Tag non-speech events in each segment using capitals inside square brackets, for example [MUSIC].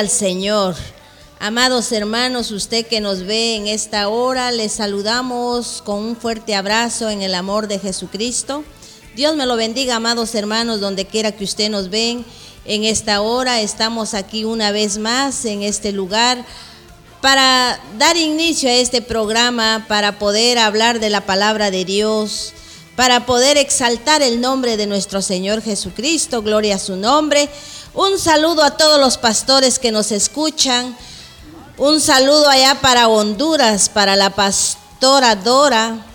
Al Señor. Amados hermanos, usted que nos ve en esta hora, les saludamos con un fuerte abrazo en el amor de Jesucristo. Dios me lo bendiga, amados hermanos, donde quiera que usted nos ven. En esta hora estamos aquí una vez más en este lugar para dar inicio a este programa, para poder hablar de la palabra de Dios, para poder exaltar el nombre de nuestro Señor Jesucristo, gloria a su nombre. Un saludo a todos los pastores que nos escuchan. Un saludo allá para Honduras, para la pastora Dora.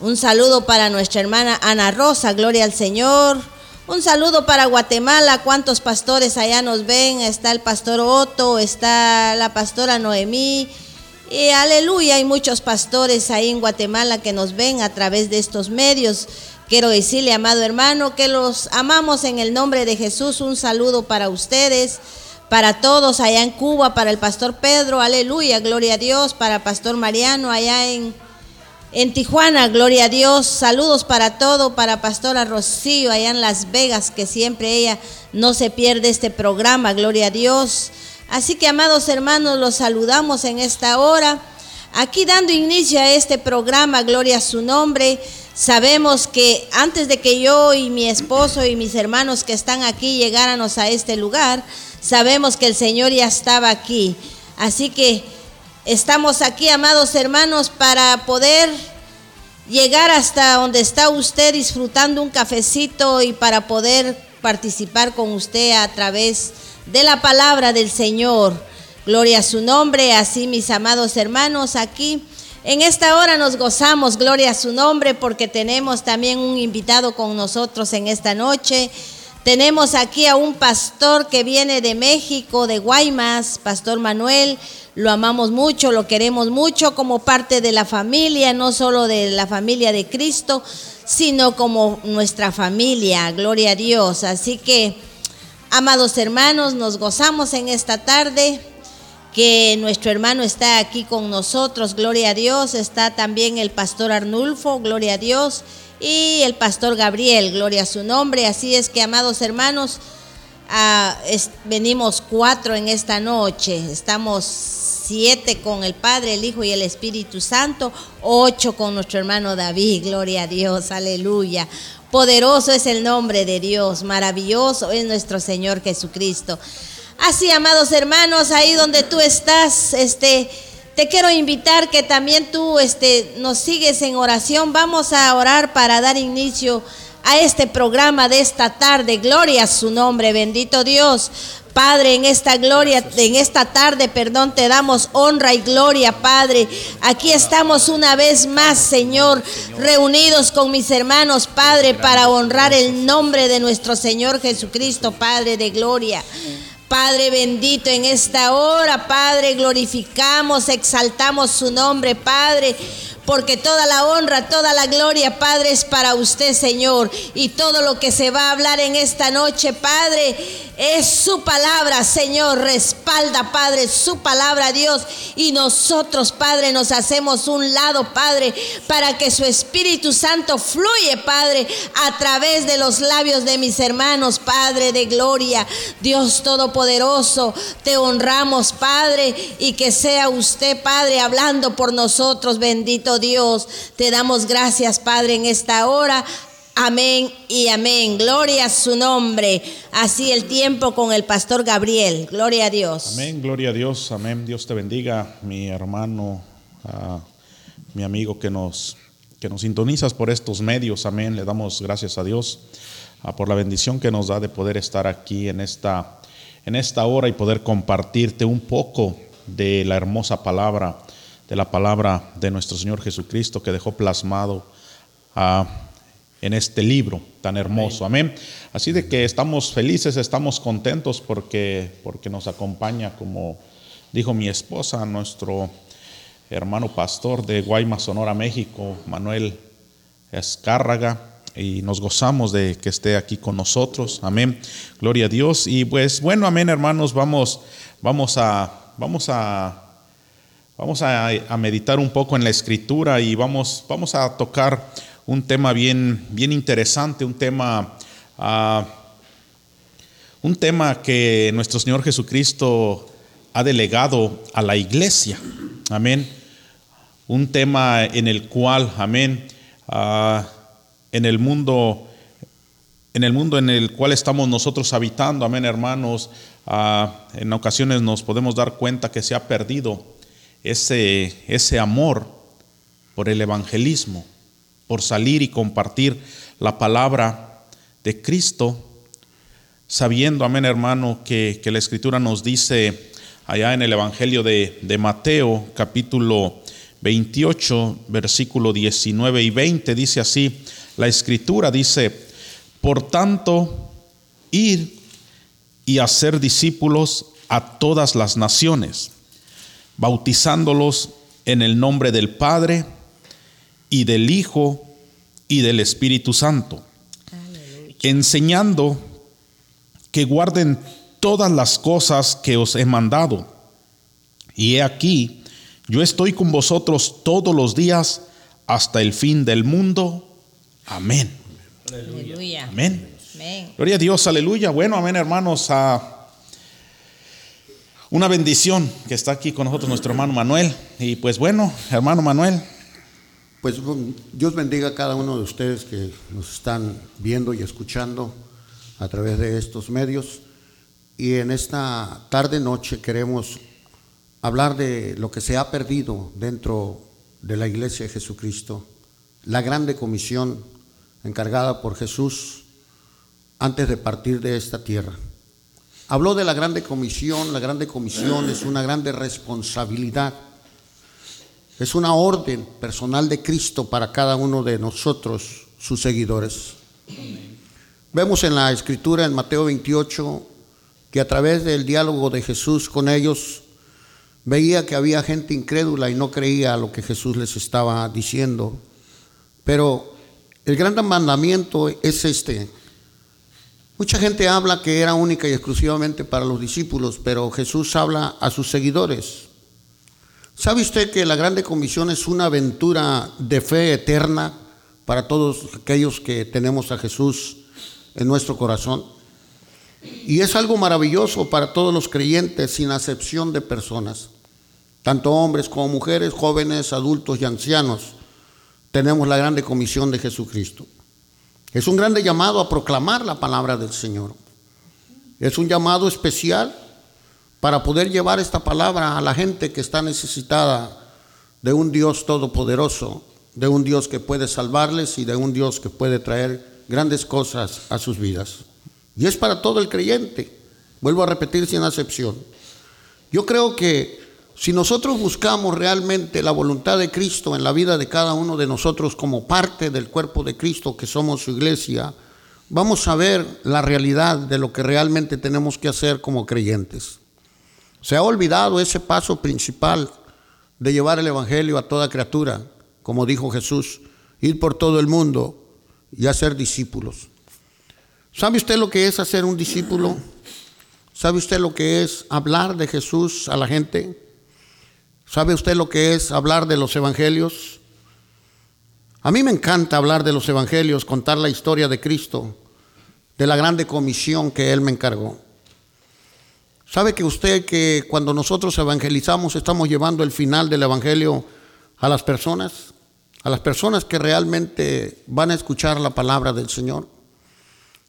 Un saludo para nuestra hermana Ana Rosa, gloria al Señor. Un saludo para Guatemala, cuántos pastores allá nos ven. Está el pastor Otto, está la pastora Noemí. Y aleluya, hay muchos pastores ahí en Guatemala que nos ven a través de estos medios. Quiero decirle, amado hermano, que los amamos en el nombre de Jesús. Un saludo para ustedes, para todos allá en Cuba, para el pastor Pedro, aleluya, gloria a Dios, para pastor Mariano allá en en Tijuana, gloria a Dios. Saludos para todo, para Pastora Rocío allá en Las Vegas, que siempre ella no se pierde este programa, gloria a Dios. Así que, amados hermanos, los saludamos en esta hora. Aquí dando inicio a este programa, gloria a su nombre. Sabemos que antes de que yo y mi esposo y mis hermanos que están aquí llegáramos a este lugar, sabemos que el Señor ya estaba aquí. Así que Estamos aquí, amados hermanos, para poder llegar hasta donde está usted disfrutando un cafecito y para poder participar con usted a través de la palabra del Señor. Gloria a su nombre, así mis amados hermanos, aquí en esta hora nos gozamos, gloria a su nombre, porque tenemos también un invitado con nosotros en esta noche. Tenemos aquí a un pastor que viene de México, de Guaymas, Pastor Manuel. Lo amamos mucho, lo queremos mucho como parte de la familia, no solo de la familia de Cristo, sino como nuestra familia. Gloria a Dios. Así que, amados hermanos, nos gozamos en esta tarde que nuestro hermano está aquí con nosotros. Gloria a Dios. Está también el pastor Arnulfo. Gloria a Dios y el pastor Gabriel, gloria a su nombre. Así es que, amados hermanos, ah, venimos cuatro en esta noche. Estamos siete con el Padre, el Hijo y el Espíritu Santo, ocho con nuestro hermano David, gloria a Dios, aleluya. Poderoso es el nombre de Dios, maravilloso es nuestro Señor Jesucristo. Así, amados hermanos, ahí donde tú estás, este te quiero invitar que también tú este, nos sigues en oración. Vamos a orar para dar inicio a este programa de esta tarde. Gloria a su nombre, bendito Dios. Padre, en esta gloria, en esta tarde, perdón, te damos honra y gloria, Padre. Aquí estamos una vez más, Señor, reunidos con mis hermanos, Padre, para honrar el nombre de nuestro Señor Jesucristo, Padre de gloria. Padre bendito, en esta hora, Padre, glorificamos, exaltamos su nombre, Padre porque toda la honra, toda la gloria, Padre, es para usted, Señor. Y todo lo que se va a hablar en esta noche, Padre, es su palabra, Señor. Respalda, Padre, su palabra, Dios. Y nosotros, Padre, nos hacemos un lado, Padre, para que su Espíritu Santo fluye, Padre, a través de los labios de mis hermanos, Padre de gloria. Dios Todopoderoso, te honramos, Padre, y que sea usted, Padre, hablando por nosotros, bendito Dios. Te damos gracias, Padre, en esta hora. Amén y amén. Gloria a su nombre. Así el tiempo con el pastor Gabriel. Gloria a Dios. Amén, gloria a Dios. Amén. Dios te bendiga, mi hermano, mi amigo que nos, que nos sintonizas por estos medios. Amén. Le damos gracias a Dios por la bendición que nos da de poder estar aquí en esta, en esta hora y poder compartirte un poco de la hermosa palabra de la palabra de nuestro Señor Jesucristo que dejó plasmado ah, en este libro tan hermoso. Amén. Así de que estamos felices, estamos contentos porque, porque nos acompaña, como dijo mi esposa, nuestro hermano pastor de Guaymas, Sonora, México, Manuel Escárraga, y nos gozamos de que esté aquí con nosotros. Amén. Gloria a Dios. Y pues bueno, amén, hermanos, vamos, vamos a, vamos a Vamos a, meditar un poco en la escritura y vamos, vamos a tocar un tema bien, bien interesante, un tema, uh, un tema que nuestro Señor Jesucristo ha delegado a la iglesia. Amén. Un tema en el cual, amén, ah, en el mundo, en el mundo en el cual estamos nosotros habitando, amén, hermanos, ah, en ocasiones nos podemos dar cuenta que se ha perdido ese, ese amor por el evangelismo, por salir y compartir la palabra de Cristo, sabiendo, amén hermano, que, la escritura nos dice allá en el Evangelio de, de Mateo capítulo 28, versículo 19 y 20, dice así, la escritura dice, por tanto, ir y hacer discípulos a todas las naciones, bautizándolos en el nombre del Padre y del Hijo y del Espíritu Santo, enseñando que guarden todas las cosas que os he mandado. Y he aquí, yo estoy con vosotros todos los días hasta el fin del mundo. Amén. Aleluya. Amén. Gloria a Dios, aleluya. Bueno, amén, hermanos. A una bendición que está aquí con nosotros nuestro hermano Manuel. Y pues bueno, hermano Manuel, pues Dios bendiga a cada uno de ustedes que nos están viendo y escuchando a través de estos medios. Y en esta tarde noche queremos hablar de lo que se ha perdido dentro de la iglesia de Jesucristo, la grande comisión encargada por Jesús antes de partir de esta tierra. Habló de la grande comisión, la grande comisión es una grande responsabilidad es una orden personal de Cristo para cada uno de nosotros, sus seguidores. Vemos en la escritura en Mateo 28 que a través del diálogo de Jesús con ellos veía que había gente incrédula y no creía lo que Jesús les estaba diciendo. Pero el gran mandamiento es este. Mucha gente habla que era única y exclusivamente para los discípulos, pero Jesús habla a sus seguidores. ¿Sabe usted que la Grande Comisión es una aventura de fe eterna para todos aquellos que tenemos a Jesús en nuestro corazón? Y es algo maravilloso para todos los creyentes sin acepción de personas, tanto hombres como mujeres, jóvenes, adultos y ancianos. Tenemos la grande comisión de Jesucristo. Es un grande llamado a proclamar la palabra del Señor. Es un llamado especial para poder llevar esta palabra a la gente que está necesitada de un Dios todopoderoso, de un Dios que puede salvarles y de un Dios que puede traer grandes cosas a sus vidas. Y es para todo el creyente, vuelvo a repetir sin acepción. Yo creo que si nosotros buscamos realmente la voluntad de Cristo en la vida de cada uno de nosotros como parte del cuerpo de Cristo que somos su iglesia, vamos a ver la realidad de lo que realmente tenemos que hacer como creyentes. Se ha olvidado ese paso principal de llevar el Evangelio a toda criatura, como dijo Jesús, ir por todo el mundo y hacer discípulos. ¿Sabe usted lo que es hacer un discípulo? ¿Sabe usted lo que es hablar de Jesús a la gente? ¿Sabe usted lo que es hablar de los evangelios? A mí me encanta hablar de los evangelios, contar la historia de Cristo, de la grande comisión que Él me encargó. ¿Sabe que usted que cuando nosotros evangelizamos estamos llevando el final del evangelio a las personas? A las personas que realmente van a escuchar la palabra del Señor.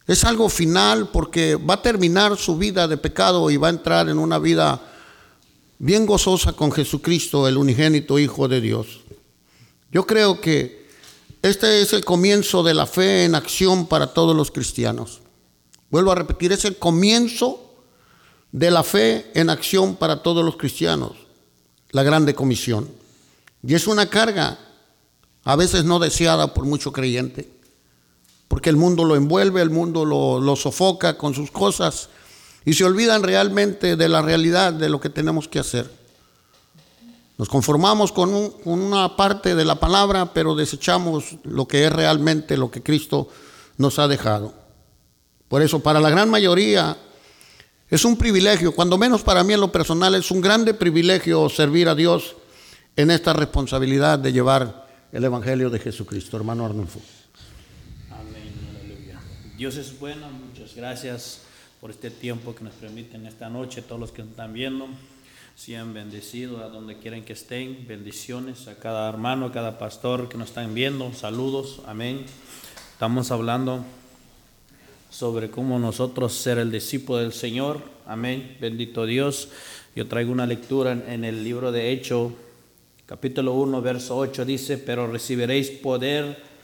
Es algo final porque va a terminar su vida de pecado y va a entrar en una vida bien gozosa con Jesucristo, el unigénito Hijo de Dios. Yo creo que este es el comienzo de la fe en acción para todos los cristianos. Vuelvo a repetir, es el comienzo de la fe en acción para todos los cristianos, la grande comisión. Y es una carga a veces no deseada por mucho creyente, porque el mundo lo envuelve, el mundo lo, sofoca con sus cosas y se olvidan realmente de la realidad de lo que tenemos que hacer. Nos conformamos con, una parte de la palabra, pero desechamos lo que es realmente lo que Cristo nos ha dejado. Por eso, para la gran mayoría, es un privilegio, cuando menos para mí en lo personal, es un grande privilegio servir a Dios en esta responsabilidad de llevar el Evangelio de Jesucristo. Hermano Arnulfo. Amén, aleluya. Dios es bueno, muchas gracias por este tiempo que nos permiten esta noche, todos los que están viendo. Sean bendecidos a donde quieran que estén. Bendiciones a cada hermano, a cada pastor que nos están viendo. Saludos. Amén. Estamos hablando sobre cómo nosotros ser el discípulo del Señor. Amén. Bendito Dios. Yo traigo una lectura en, el libro de Hechos, capítulo 1, verso 8. Dice, pero recibiréis poder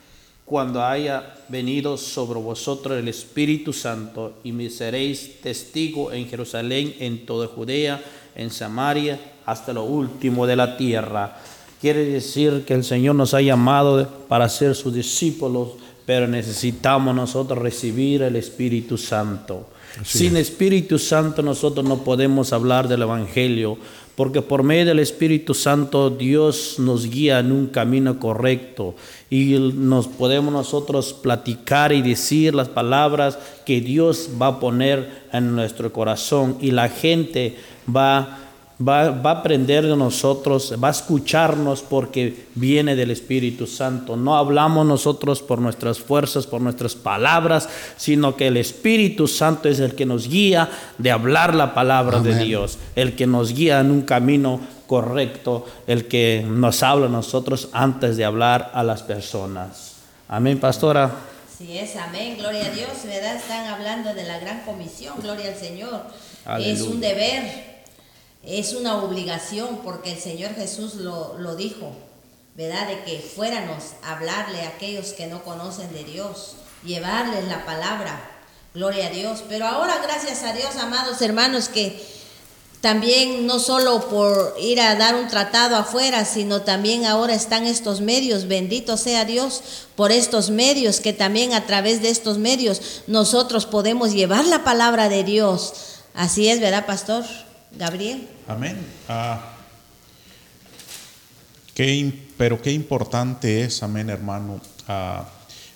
cuando haya venido sobre vosotros el Espíritu Santo y me seréis testigo en Jerusalén, en toda Judea en Samaria hasta lo último de la tierra. Quiere decir que el Señor nos ha llamado para ser sus discípulos, pero necesitamos nosotros recibir el Espíritu Santo. Sin Espíritu Santo nosotros no podemos hablar del Evangelio, porque por medio del Espíritu Santo Dios nos guía en un camino correcto y nos podemos nosotros platicar y decir las palabras que Dios va a poner en nuestro corazón y la gente va, va, va a aprender de nosotros, va a escucharnos porque viene del Espíritu Santo. No hablamos nosotros por nuestras fuerzas, por nuestras palabras, sino que el Espíritu Santo es el que nos guía de hablar la palabra de Dios, el que nos guía en un camino correcto, el que nos habla a nosotros antes de hablar a las personas. Amén, pastora. Sí es, amén, gloria a Dios, ¿verdad? Están hablando de la gran comisión, gloria al Señor. Es un deber, es una obligación porque el Señor Jesús lo, lo dijo, ¿verdad? De que fuéramos a hablarle a aquellos que no conocen de Dios, llevarles la palabra, gloria a Dios. Pero ahora, gracias a Dios, amados hermanos, que también no solo por ir a dar un tratado afuera, sino también ahora están estos medios, bendito sea Dios por estos medios, que también a través de estos medios nosotros podemos llevar la palabra de Dios. Así es, ¿verdad, pastor? Gabriel. Amén. Ah, pero qué importante es, amén, hermano, ah,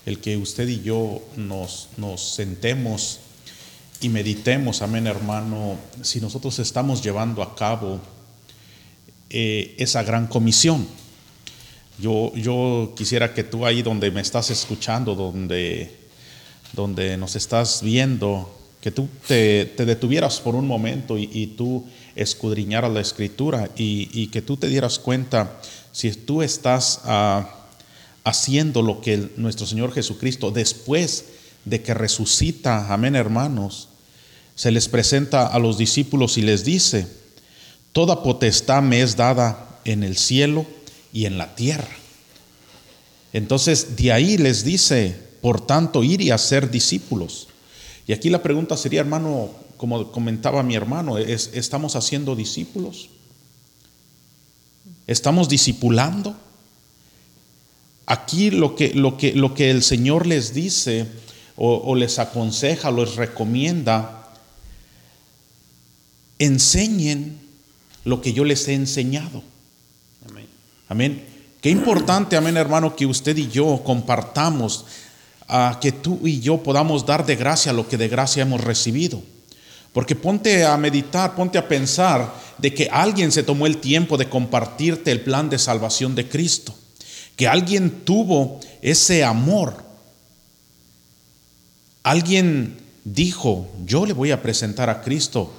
el que usted y yo nos, nos sentemos y meditemos, amén, hermano, si nosotros estamos llevando a cabo eh, esa gran comisión. Yo, yo quisiera que tú ahí donde me estás escuchando, donde, donde nos estás viendo, que tú te, detuvieras por un momento y, tú escudriñaras la escritura y, que tú te dieras cuenta si tú estás ah, haciendo lo que nuestro Señor Jesucristo después de que resucita, amén hermanos, se les presenta a los discípulos y les dice, toda potestad me es dada en el cielo y en la tierra. Entonces de ahí les dice, por tanto, ir y hacer discípulos. Y aquí la pregunta sería, hermano, como comentaba mi hermano, ¿es, ¿estamos haciendo discípulos? ¿Estamos discipulando? Aquí lo que, lo que, lo que el Señor les dice o, les aconseja, les recomienda, enseñen lo que yo les he enseñado. Amén. Amén. Qué importante, amén hermano, que usted y yo compartamos a que tú y yo podamos dar de gracia lo que de gracia hemos recibido. Porque ponte a meditar, ponte a pensar de que alguien se tomó el tiempo de compartirte el plan de salvación de Cristo. Que alguien tuvo ese amor. Alguien dijo, yo le voy a presentar a Cristo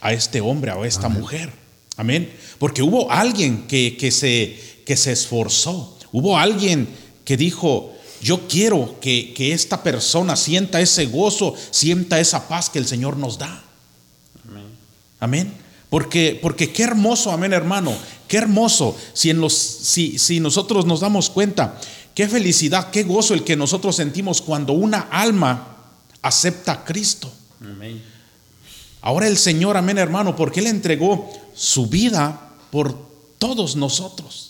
a este hombre o a esta mujer. Amén. Porque hubo alguien que, que, se, que se esforzó. Hubo alguien que dijo, yo quiero que, esta persona sienta ese gozo, sienta esa paz que el Señor nos da. Amén. Porque, porque qué hermoso, amén hermano, qué hermoso si, en los, si, si nosotros nos damos cuenta, qué felicidad, qué gozo el que nosotros sentimos cuando una alma acepta a Cristo. Amén. Ahora el Señor, amén hermano, porque Él entregó su vida por todos nosotros.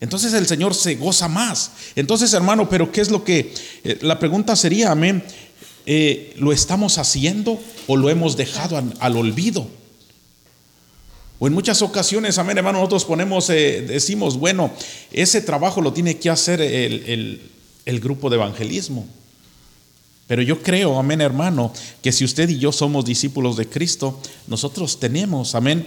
Entonces el Señor se goza más. Entonces, hermano, pero ¿qué es lo que... Eh, la pregunta sería, amén, eh, ¿lo estamos haciendo o lo hemos dejado al, olvido? O en muchas ocasiones, amén, hermano, nosotros ponemos, eh, decimos, bueno, ese trabajo lo tiene que hacer el, el grupo de evangelismo. Pero yo creo, amén, hermano, que si usted y yo somos discípulos de Cristo, nosotros tenemos, amén,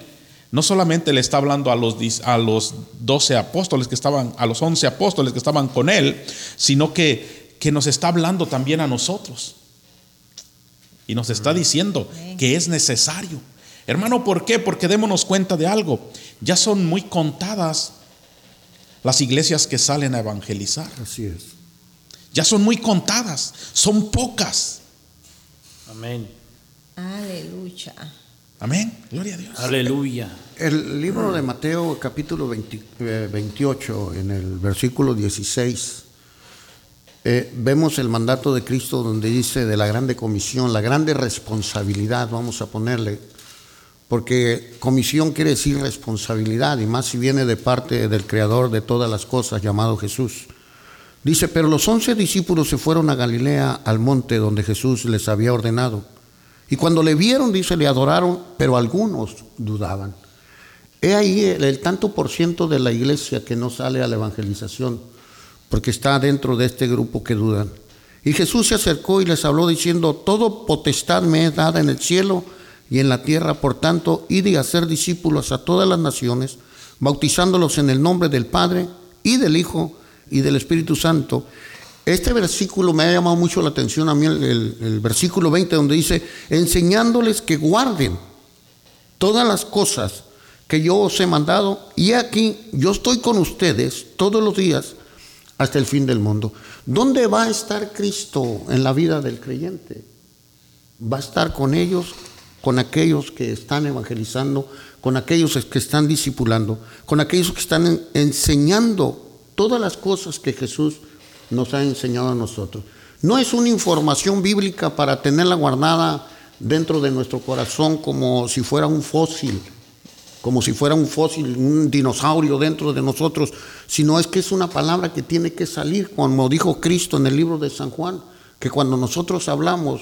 no solamente le está hablando a los, a los 12 apóstoles que estaban, a los 11 apóstoles que estaban con él, sino que, que nos está hablando también a nosotros. y nos está diciendo que es necesario. Hermano, ¿por qué? Porque démonos cuenta de algo. Ya son muy contadas las iglesias que salen a evangelizar. Así es. Ya son muy contadas, son pocas. Amén. Aleluya. Amén. Gloria a Dios. Aleluya. El libro de Mateo capítulo 20, eh, 28, en el versículo 16, eh, vemos el mandato de Cristo donde dice de la grande comisión, la grande responsabilidad, vamos a ponerle, porque comisión quiere decir responsabilidad, y más si viene de parte del Creador de todas las cosas, llamado Jesús. Dice, pero los once discípulos se fueron a Galilea, al monte donde Jesús les había ordenado. Y cuando le vieron, dice, le adoraron, pero algunos dudaban. He ahí el, tanto por ciento de la iglesia que no sale a la evangelización, porque está dentro de este grupo que dudan. Y Jesús se acercó y les habló diciendo, todo potestad me es dada en el cielo y en la tierra, por tanto, id y hacer discípulos a todas las naciones, bautizándolos en el nombre del Padre y del Hijo y del Espíritu Santo. Este versículo me ha llamado mucho la atención a mí, el, versículo 20, donde dice, enseñándoles que guarden todas las cosas que yo os he mandado, y aquí yo estoy con ustedes todos los días hasta el fin del mundo. ¿Dónde va a estar Cristo en la vida del creyente? Va a estar con ellos, con aquellos que están evangelizando, con aquellos que están discipulando, con aquellos que están enseñando todas las cosas que Jesús nos ha enseñado a nosotros. No es una información bíblica para tenerla guardada dentro de nuestro corazón como si fuera un fósil, como si fuera un fósil, un dinosaurio dentro de nosotros, sino es que es una palabra que tiene que salir, como dijo Cristo en el libro de San Juan, que cuando nosotros hablamos,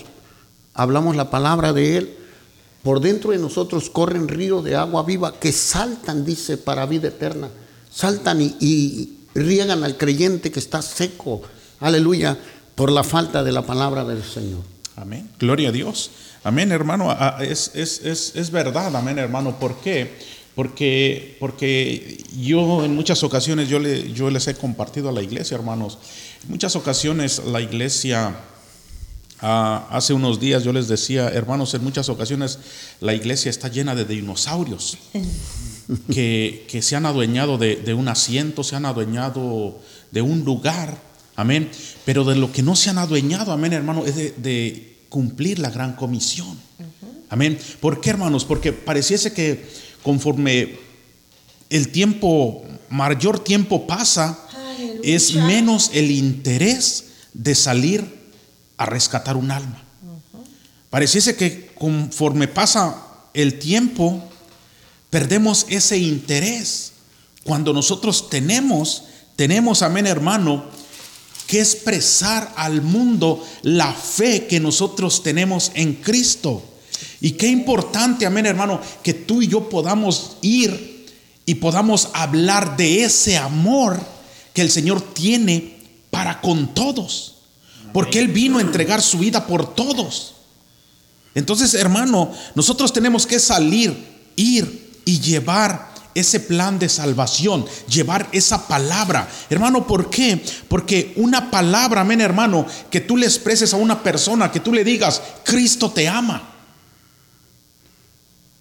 hablamos la palabra de Él, por dentro de nosotros corren ríos de agua viva que saltan, dice, para vida eterna, saltan y, y riegan al creyente que está seco, aleluya, por la falta de la palabra del Señor. Amén. Gloria a Dios. Amén, hermano. Es, es, es, es verdad, amén, hermano. ¿Por qué? Porque, porque yo en muchas ocasiones yo, le, yo les he compartido a la iglesia, hermanos. En muchas ocasiones la iglesia, uh, hace unos días yo les decía, hermanos, en muchas ocasiones la iglesia está llena de dinosaurios [LAUGHS] que, que se han adueñado de, de un asiento, se han adueñado de un lugar. Amén. Pero de lo que no se han adueñado, amén, hermano, es de, de cumplir la gran comisión. Uh -huh. Amén. ¿Por qué, hermanos? Porque pareciese que conforme el tiempo, mayor tiempo pasa, Aleluya. es menos el interés de salir a rescatar un alma. Uh -huh. Pareciese que conforme pasa el tiempo, perdemos ese interés. Cuando nosotros tenemos, tenemos, amén, hermano, que expresar al mundo la fe que nosotros tenemos en Cristo. Y qué importante, amén hermano, que tú y yo podamos ir y podamos hablar de ese amor que el Señor tiene para con todos. Porque Él vino a entregar su vida por todos. Entonces, hermano, nosotros tenemos que salir, ir y llevar ese plan de salvación, llevar esa palabra. Hermano, ¿por qué? Porque una palabra, amén, hermano, que tú le expreses a una persona, que tú le digas, Cristo te ama.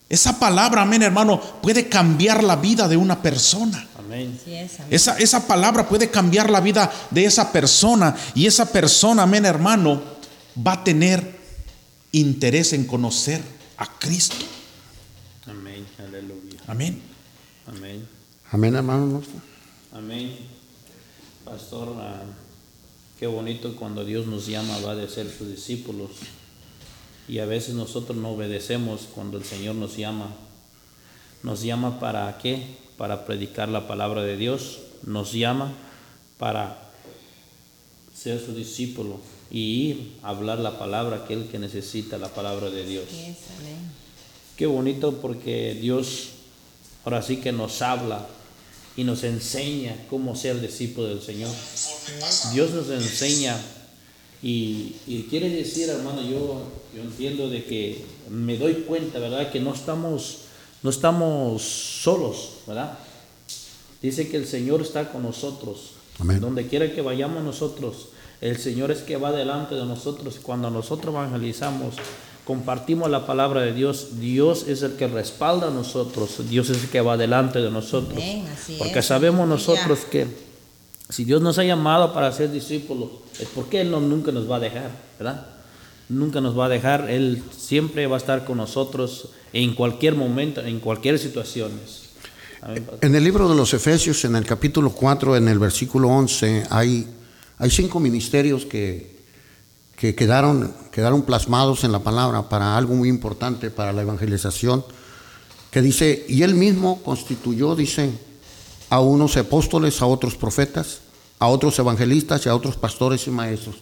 Esa palabra, amén, hermano, puede cambiar la vida de una persona. Amén. Sí es, amén. Esa, esa palabra puede cambiar la vida de esa persona y esa persona, amén, hermano, va a tener interés en conocer a Cristo. Amén. Amén. Amén. Hermano. nuestro. Amén. Pastor, ah, qué bonito cuando Dios nos llama va de ser sus discípulos. Y a veces nosotros no obedecemos cuando el Señor nos llama. Nos llama para qué? Para predicar la palabra de Dios. Nos llama para ser su discípulo y ir a hablar la palabra a aquel que necesita la palabra de Dios. Qué bonito porque Dios ahora sí que nos habla y nos enseña cómo ser discípulo del Señor. Dios nos enseña y, y quiere decir, hermano, yo, yo entiendo de que me doy cuenta, ¿verdad? Que no estamos, no estamos solos, ¿verdad? Dice que el Señor está con nosotros. Amén. Donde quiera que vayamos nosotros, el Señor es que va delante de nosotros. Cuando nosotros evangelizamos, compartimos la palabra de Dios, Dios es el que respalda a nosotros, Dios es el que va delante de nosotros. Porque es. sabemos nosotros que si Dios nos ha llamado para ser discípulos, es porque Él no, nunca nos va a dejar, ¿verdad? Nunca nos va a dejar, Él siempre va a estar con nosotros en cualquier momento, en cualquier situación. En el libro de los Efesios, en el capítulo 4, en el versículo 11, hay, hay cinco ministerios que, que quedaron, quedaron plasmados en la palabra para algo muy importante para la evangelización, que dice, y él mismo constituyó, dice, a unos apóstoles, a otros profetas, a otros evangelistas y a otros pastores y maestros.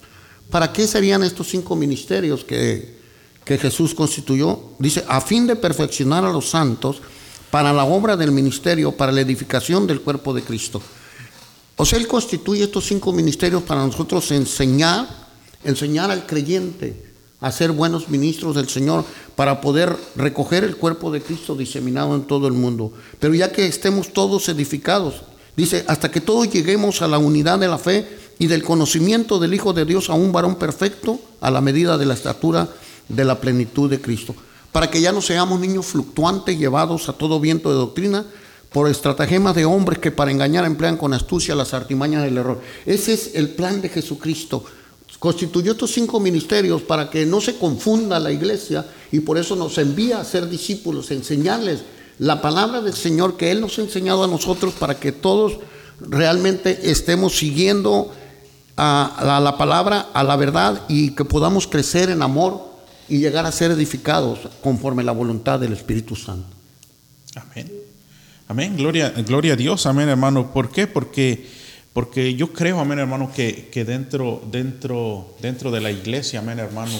¿Para qué serían estos cinco ministerios que, que Jesús constituyó? Dice, a fin de perfeccionar a los santos para la obra del ministerio, para la edificación del cuerpo de Cristo. O sea, Él constituye estos cinco ministerios para nosotros enseñar, enseñar al creyente a ser buenos ministros del Señor, para poder recoger el cuerpo de Cristo diseminado en todo el mundo. Pero ya que estemos todos edificados, dice, hasta que todos lleguemos a la unidad de la fe y del conocimiento del Hijo de Dios, a un varón perfecto, a la medida de la estatura de la plenitud de Cristo. Para que ya no seamos niños fluctuantes llevados a todo viento de doctrina por estratagemas de hombres que para engañar emplean con astucia las artimañas del error. Ese es el plan de Jesucristo. Constituyó estos cinco ministerios para que no se confunda la iglesia y por eso nos envía a ser discípulos, enseñarles la palabra del Señor que Él nos ha enseñado a nosotros para que todos realmente estemos siguiendo a, a la palabra, a la verdad y que podamos crecer en amor y llegar a ser edificados conforme la voluntad del Espíritu Santo. Amén. Amén. Gloria, gloria a Dios. Amén, hermano. ¿Por qué? Porque, porque yo creo, amén, hermano, que, que dentro, dentro, dentro de la iglesia, amén, hermano,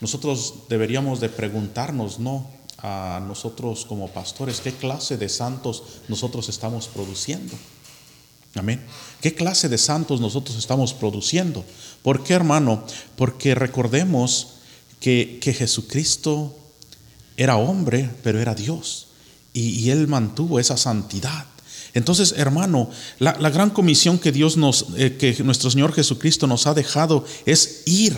nosotros deberíamos de preguntarnos, ¿no? A nosotros como pastores, ¿qué clase de santos nosotros estamos produciendo? Amén. ¿Qué clase de santos nosotros estamos produciendo? ¿Por qué, hermano? Porque recordemos que, que Jesucristo era hombre, pero era Dios. Y, y Él mantuvo esa santidad. Entonces, hermano, la, la gran comisión que Dios nos, eh, que nuestro Señor Jesucristo nos ha dejado es ir.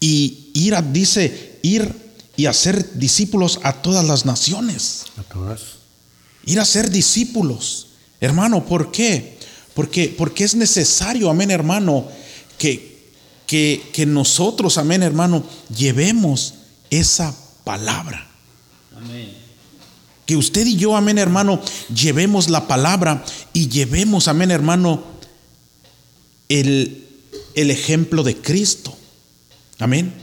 Y ir, a- dice, ir y hacer discípulos a todas las naciones. A todas. Ir a ser discípulos. Hermano, ¿por qué? Porque, porque es necesario, amén, hermano, que, que, que nosotros, amén, hermano, llevemos esa palabra. Amén. Que usted y yo, amén, hermano, llevemos la palabra y llevemos, amén, hermano, el, el ejemplo de Cristo. Amén.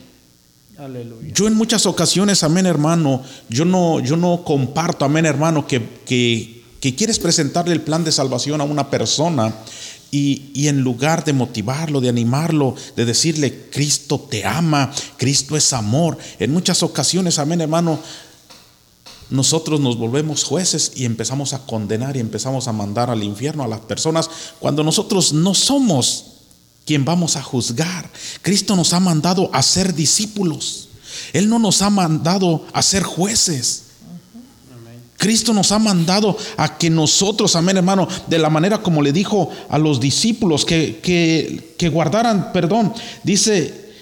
Aleluya. Yo en muchas ocasiones, amén hermano, yo no, yo no comparto, amén hermano, que, que, que quieres presentarle el plan de salvación a una persona y, y en lugar de motivarlo, de animarlo, de decirle, Cristo te ama, Cristo es amor, en muchas ocasiones, amén hermano, nosotros nos volvemos jueces y empezamos a condenar y empezamos a mandar al infierno a las personas cuando nosotros no somos quien vamos a juzgar. Cristo nos ha mandado a ser discípulos. Él no nos ha mandado a ser jueces. Cristo nos ha mandado a que nosotros, amén hermano, de la manera como le dijo a los discípulos que, que, que guardaran, perdón, dice,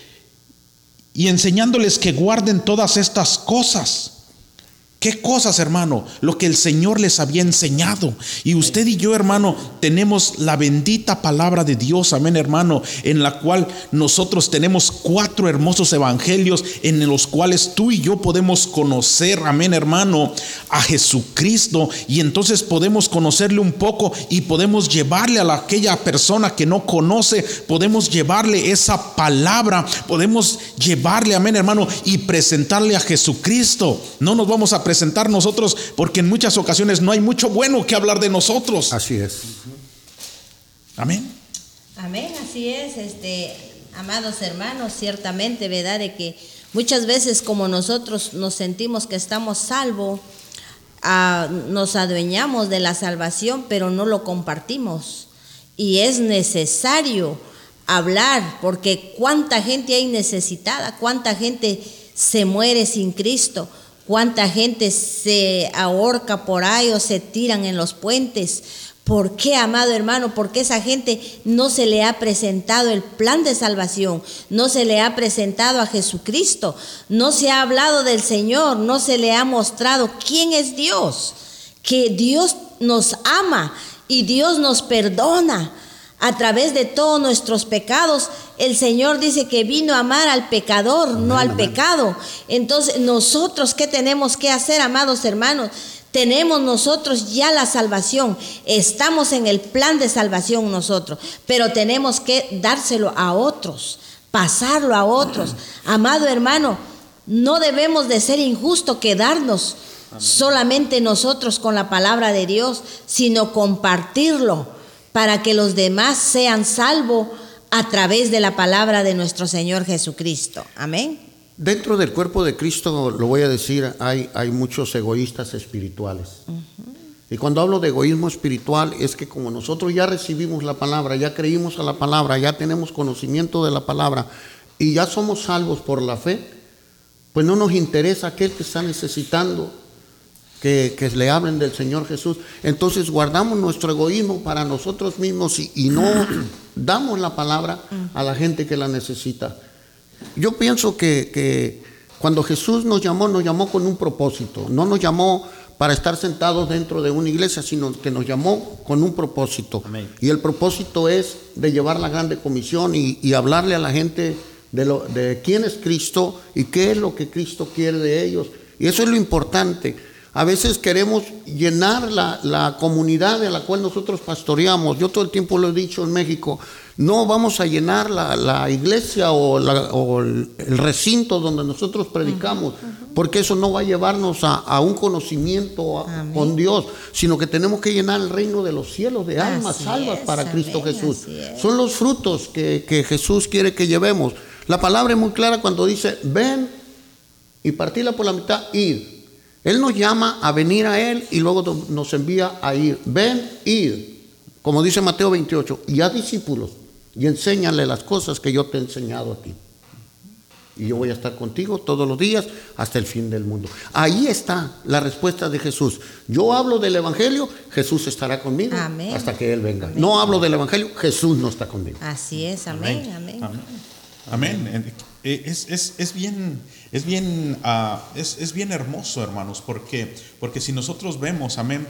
y enseñándoles que guarden todas estas cosas. ¿Qué cosas, hermano? Lo que el Señor les había enseñado. Y usted y yo, hermano, tenemos la bendita palabra de Dios, amén, hermano, en la cual nosotros tenemos cuatro hermosos evangelios en los cuales tú y yo podemos conocer, amén, hermano, a Jesucristo. Y entonces podemos conocerle un poco y podemos llevarle a la- aquella persona que no conoce, podemos llevarle esa palabra, podemos llevarle, amén, hermano, y presentarle a Jesucristo. No nos vamos a presentar nosotros porque en muchas ocasiones no hay mucho bueno que hablar de nosotros. Así es. Amén. Amén, así es, este, amados hermanos, ciertamente, ¿verdad? De que muchas veces como nosotros nos sentimos que estamos salvos, ah, nos adueñamos de la salvación, pero no lo compartimos. Y es necesario hablar, porque cuánta gente hay necesitada, cuánta gente se muere sin Cristo, cuánta gente se ahorca por ahí o se tiran en los puentes. ¿Por qué, amado hermano? Porque esa gente no se le ha presentado el plan de salvación, no se le ha presentado a Jesucristo, no se ha hablado del Señor, no se le ha mostrado quién es Dios, que Dios nos ama y Dios nos perdona a través de todos nuestros pecados. El Señor dice que vino a amar al pecador, no al pecado. Entonces, nosotros, ¿qué tenemos que hacer, amados hermanos? Tenemos nosotros ya la salvación, estamos en el plan de salvación nosotros, pero tenemos que dárselo a otros, pasarlo a otros. Amado hermano, no debemos de ser injusto quedarnos solamente nosotros con la palabra de Dios, sino compartirlo para que los demás sean salvos a través de la palabra de nuestro Señor Jesucristo. Amén. Dentro del cuerpo de Cristo, lo voy a decir, hay, hay muchos egoístas espirituales. Y cuando hablo de egoísmo espiritual es que como nosotros ya recibimos la palabra, ya creímos a la palabra, ya tenemos conocimiento de la palabra y ya somos salvos por la fe, pues no nos interesa aquel que está necesitando que, que le hablen del Señor Jesús. Entonces guardamos nuestro egoísmo para nosotros mismos y, y no [CLEARS THROAT] damos la palabra a la gente que la necesita. Yo pienso que, que, cuando Jesús nos llamó, nos llamó con un propósito. No nos llamó para estar sentados dentro de una iglesia, sino que nos llamó con un propósito. Amén. Y el propósito es de llevar la grande comisión y, y hablarle a la gente de, lo, de quién es Cristo y qué es lo que Cristo quiere de ellos. Y eso es lo importante. A veces queremos llenar la, la comunidad de la cual nosotros pastoreamos. Yo todo el tiempo lo he dicho en México. No vamos a llenar la, la iglesia o, la- o el, recinto donde nosotros predicamos, porque eso no va a llevarnos a, a un conocimiento a- con Dios, sino que tenemos que llenar el reino de los cielos de almas Así salvas es, para amén, Cristo Jesús. Son los frutos que, que Jesús quiere que llevemos. La palabra es muy clara cuando dice, ven y partirla por la mitad, ir. Él nos llama a venir a Él y luego nos- envía a ir. Ven, ir. Como dice Mateo 28, y a discípulos y enséñale las cosas que yo te he enseñado a ti. Y yo voy a estar contigo todos los días hasta el fin del mundo. Ahí está la respuesta de Jesús. Yo hablo del Evangelio, Jesús estará conmigo Amén. hasta que Él venga. Amén. No hablo del Evangelio, Jesús no está conmigo. Así es, amén, amén. Amén. Amén. Eh, Es, es- es bien, es, bien, ah, es, es bien hermoso, hermanos, porque, porque si nosotros vemos, amén,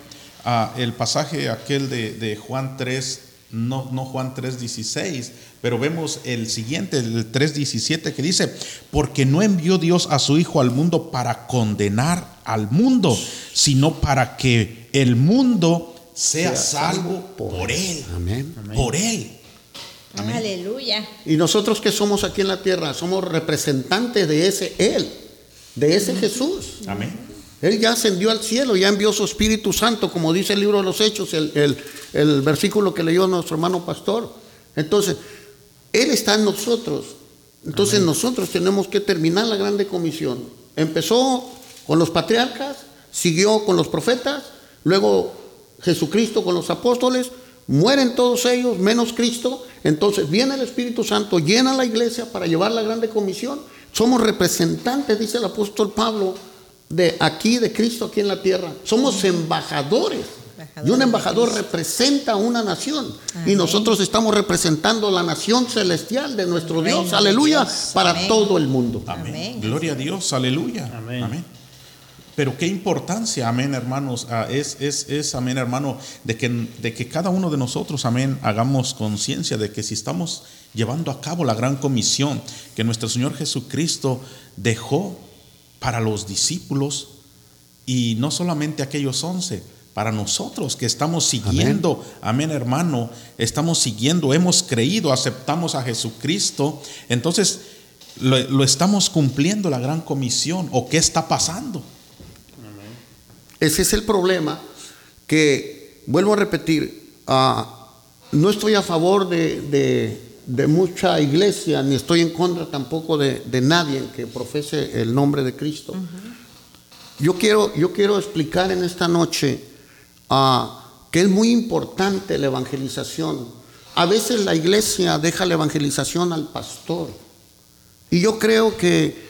ah, el pasaje aquel de, de Juan 3, no, no Juan 3, 16, pero vemos el siguiente, el 3, 17, que dice, porque no envió Dios a su Hijo al mundo para condenar al mundo, sino para que el mundo sea, salvo por él. Amén. Por él. Aleluya. Y nosotros que somos aquí en la tierra, somos representantes de ese Él, de ese Jesús. Amén. Él ya ascendió al cielo, ya envió su Espíritu Santo, como dice el libro de los Hechos, el, el- el versículo que leyó nuestro hermano pastor. Entonces, Él está en nosotros. Entonces nosotros tenemos que terminar la grande comisión. Empezó con los patriarcas, siguió con los profetas, luego Jesucristo con los apóstoles, mueren todos ellos, menos Cristo. Entonces viene el Espíritu Santo, llena la iglesia para llevar la grande comisión. Somos representantes, dice el apóstol Pablo, de aquí, de Cristo aquí en la tierra. Somos embajadores. Y un embajador representa a una nación. Y nosotros estamos representando la nación celestial de nuestro Dios. Aleluya. Para Amén. todo el mundo. Amén. Amén. Gloria a Dios, aleluya. Amén. Pero qué importancia, amén, hermanos, ah, es, es, es, amén, hermano, de que, de que cada uno de nosotros, amén, hagamos conciencia de que si estamos llevando a cabo la gran comisión que nuestro Señor Jesucristo dejó para los discípulos y no solamente aquellos once, para nosotros que estamos siguiendo, amén. hermano, estamos siguiendo, hemos creído, aceptamos a Jesucristo, entonces lo, lo estamos cumpliendo la gran comisión o qué está pasando. Ese es el problema que, vuelvo a repetir, ah, no estoy a favor de, de- de mucha iglesia, ni estoy en contra tampoco de, de nadie que profese el nombre de Cristo. Yo, quiero, yo quiero explicar en esta noche ah, que es muy importante la evangelización. A veces la iglesia deja la evangelización al pastor. Y yo creo que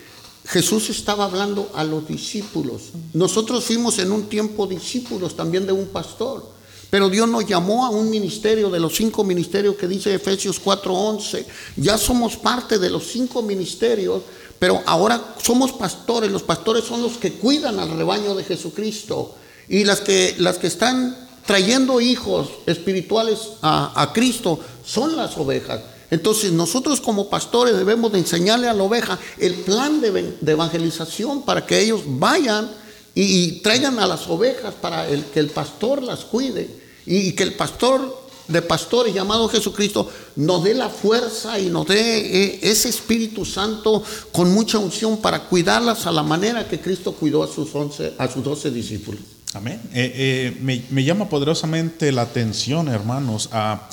Jesús estaba hablando a los discípulos. Nosotros fuimos en un tiempo discípulos también de un pastor. pero Dios nos llamó a un ministerio de los cinco ministerios que dice Efesios 4:11. Ya somos parte de los cinco ministerios, pero ahora somos pastores. Los pastores son los que cuidan al rebaño de Jesucristo. Y las que, las que están trayendo hijos espirituales a, a Cristo son las ovejas. Entonces nosotros como pastores debemos de enseñarle a la oveja el plan de, evangelización para que ellos vayan y, traigan a las ovejas para que el pastor las cuide y, que el pastor de pastores llamado Jesucristo nos dé la fuerza y nos dé eh, ese Espíritu Santo con mucha unción para cuidarlas a la manera que Cristo cuidó a sus, once, a sus doce discípulos. Amén. Eh, eh, me, me, llama poderosamente la atención, hermanos. A,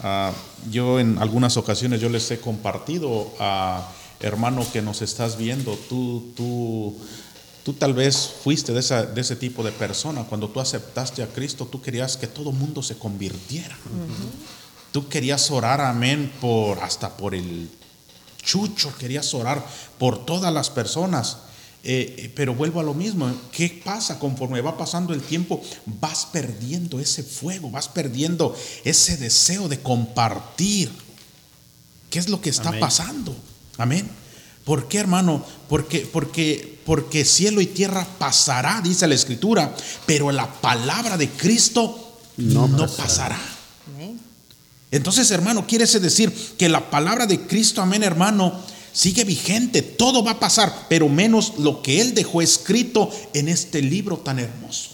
a, yo en algunas ocasiones yo les he compartido a hermano que nos estás viendo, tú, tú, tú tal vez fuiste de, esa, de ese tipo de persona. Cuando tú aceptaste a Cristo, tú querías que todo mundo se convirtiera. Uh -huh. Tú querías orar, amén, por hasta por el chucho, querías orar por todas las personas. Eh, pero vuelvo a lo mismo, ¿qué pasa conforme va pasando el tiempo? Vas perdiendo ese fuego, vas perdiendo ese deseo de compartir. ¿Qué es lo que está Amén. pasando? Amén. ¿Por qué, hermano? Porque, porque, porque cielo y tierra pasará, dice la escritura, pero la palabra de Cristo no, no pasará. pasará. Entonces, hermano, quiere decir que la palabra de Cristo, amén, hermano, sigue vigente, todo va a pasar, pero menos lo que Él dejó escrito en este libro tan hermoso.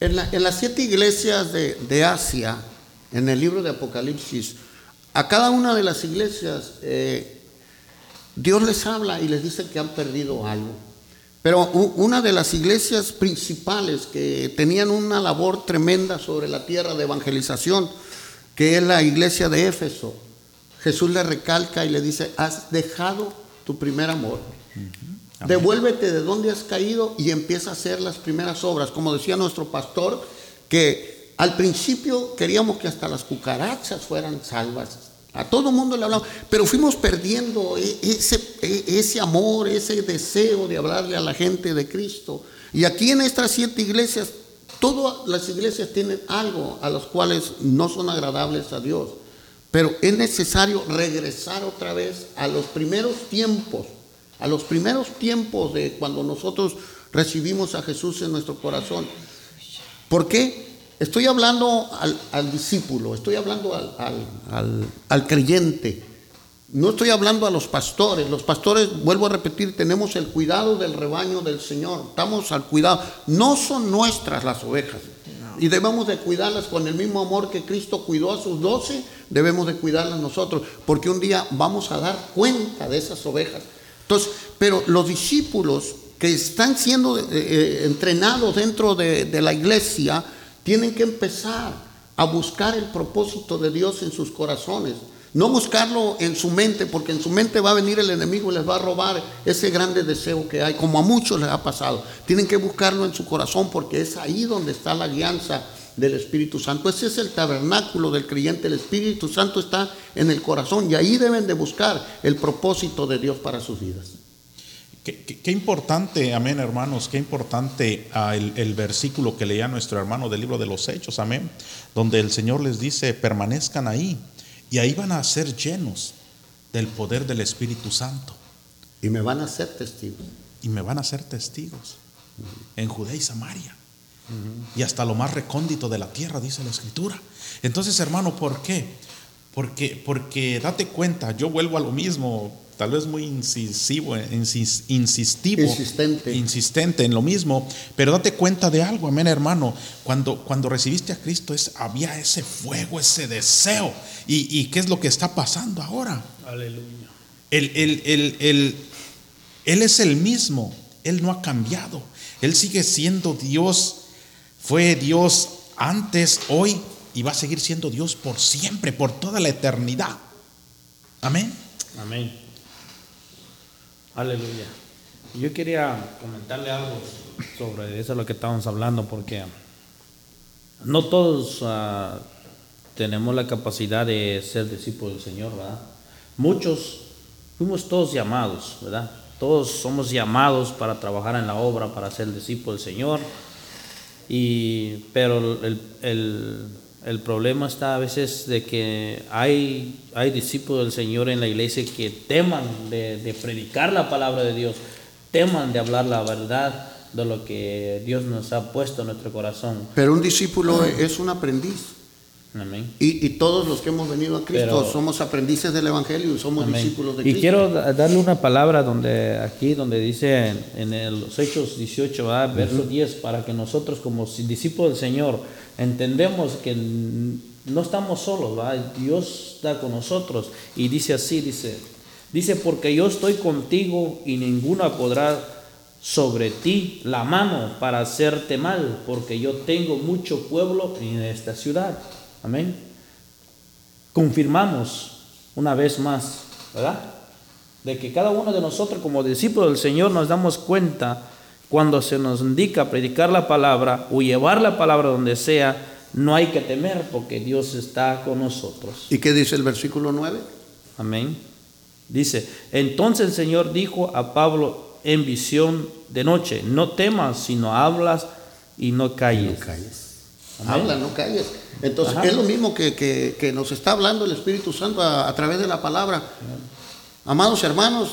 En, la, en, las siete iglesias de, de, Asia, en el libro de Apocalipsis, a cada una de las iglesias eh, Dios les habla y les dice que han perdido algo. Pero una de las iglesias principales que tenían una labor tremenda sobre la tierra de evangelización, que es la iglesia de Éfeso, Jesús le recalca y le dice, has dejado tu primer amor. Uh -huh. Devuélvete de donde has caído y empieza a hacer las primeras obras. Como decía nuestro pastor, que al principio queríamos que hasta las cucarachas fueran salvas. A todo mundo le hablamos, pero fuimos perdiendo e, ese, e, ese amor, ese deseo de hablarle a la gente de Cristo. Y aquí en estas siete iglesias, todas las iglesias tienen algo a los cuales no son agradables a Dios. Pero es necesario regresar otra vez a los primeros tiempos, a los primeros tiempos de cuando nosotros recibimos a Jesús en nuestro corazón. ¿Por qué? Estoy hablando al, discípulo, estoy hablando al, creyente, no estoy hablando a los pastores. Los pastores, vuelvo a repetir, tenemos el cuidado del rebaño del Señor, estamos al cuidado. No son nuestras las ovejas, y debemos de cuidarlas con el mismo amor que Cristo cuidó a sus doce, debemos de cuidarlas nosotros, porque un día vamos a dar cuenta de esas ovejas. Entonces, pero los discípulos que están siendo eh, entrenados dentro de, de la iglesia, tienen que empezar a buscar el propósito de Dios en sus corazones. No buscarlo en su mente, porque en su mente va a venir el enemigo y les va a robar ese grande deseo que hay, como a muchos les ha pasado. Tienen que buscarlo en su corazón, porque es ahí donde está la alianza del Espíritu Santo. Ese es el tabernáculo del creyente. El Espíritu Santo está en el corazón y ahí deben de buscar el propósito de Dios para sus vidas. Qué, importante, amén, hermanos, qué importante uh, el, el versículo que leía nuestro hermano del libro de los Hechos, amén, donde el Señor les dice, permanezcan ahí y ahí van a ser llenos del poder del Espíritu Santo. Y me van a ser testigos. Y me van a ser testigos uh -huh. en Judea y Samaria. Uh -huh. Y hasta lo más recóndito de la tierra, dice la Escritura. Entonces, hermano, ¿por qué? Porque, porque date cuenta, yo vuelvo a lo mismo, tal vez muy incisivo, insis, insistivo, insistente. insistente en lo mismo, pero date cuenta de algo, amén, hermano. Cuando, cuando recibiste a Cristo, es, había ese fuego, ese deseo. ¿Y, ¿Y qué es lo que está pasando ahora? Aleluya. Él, él, él, él, él es el mismo, Él no ha cambiado. Él sigue siendo Dios, fue Dios antes, hoy y va a seguir siendo Dios por siempre, por toda la eternidad. Amén. Amén. Aleluya. Yo quería comentarle algo sobre eso lo que estábamos hablando, porque no todos uh, tenemos la capacidad de ser discípulos del Señor, ¿verdad? Muchos fuimos todos llamados, ¿verdad? Todos somos llamados para trabajar en la obra, para ser discípulos del Señor. Y, pero el, el, el problema está a veces de que hay, hay discípulos del Señor en la iglesia que teman de, de predicar la palabra de Dios, teman de hablar la verdad de lo que Dios nos ha puesto en nuestro corazón. Pero un discípulo es un aprendiz. Amén. Y, y todos los que hemos venido a Cristo Pero- somos aprendices del Evangelio y somos Amén. discípulos de Y Cristo. quiero da- darle una palabra donde aquí donde dice en, en el- los Hechos 18, ¿verdad? verso 10, para que nosotros como discípulos del Señor entendemos que no estamos solos, ¿verdad? Dios está con nosotros y dice así, dice, dice porque yo estoy contigo y ninguna podrá sobre ti la mano para hacerte mal, porque yo tengo mucho pueblo en esta ciudad. Amén confirmamos una vez más, ¿verdad? De que cada uno de nosotros como discípulos del Señor nos damos cuenta cuando se nos indica predicar la palabra o llevar la palabra donde sea, no hay que temer porque Dios está con nosotros. ¿Y qué dice el versículo 9? Amén. Dice, entonces el Señor dijo a Pablo en visión de noche, no temas, sino hablas y no calles. No calles. Amén. Habla, no calles. Entonces, Ajá. es lo mismo que, que- que nos está hablando el Espíritu Santo a, a través de la palabra. Amados hermanos,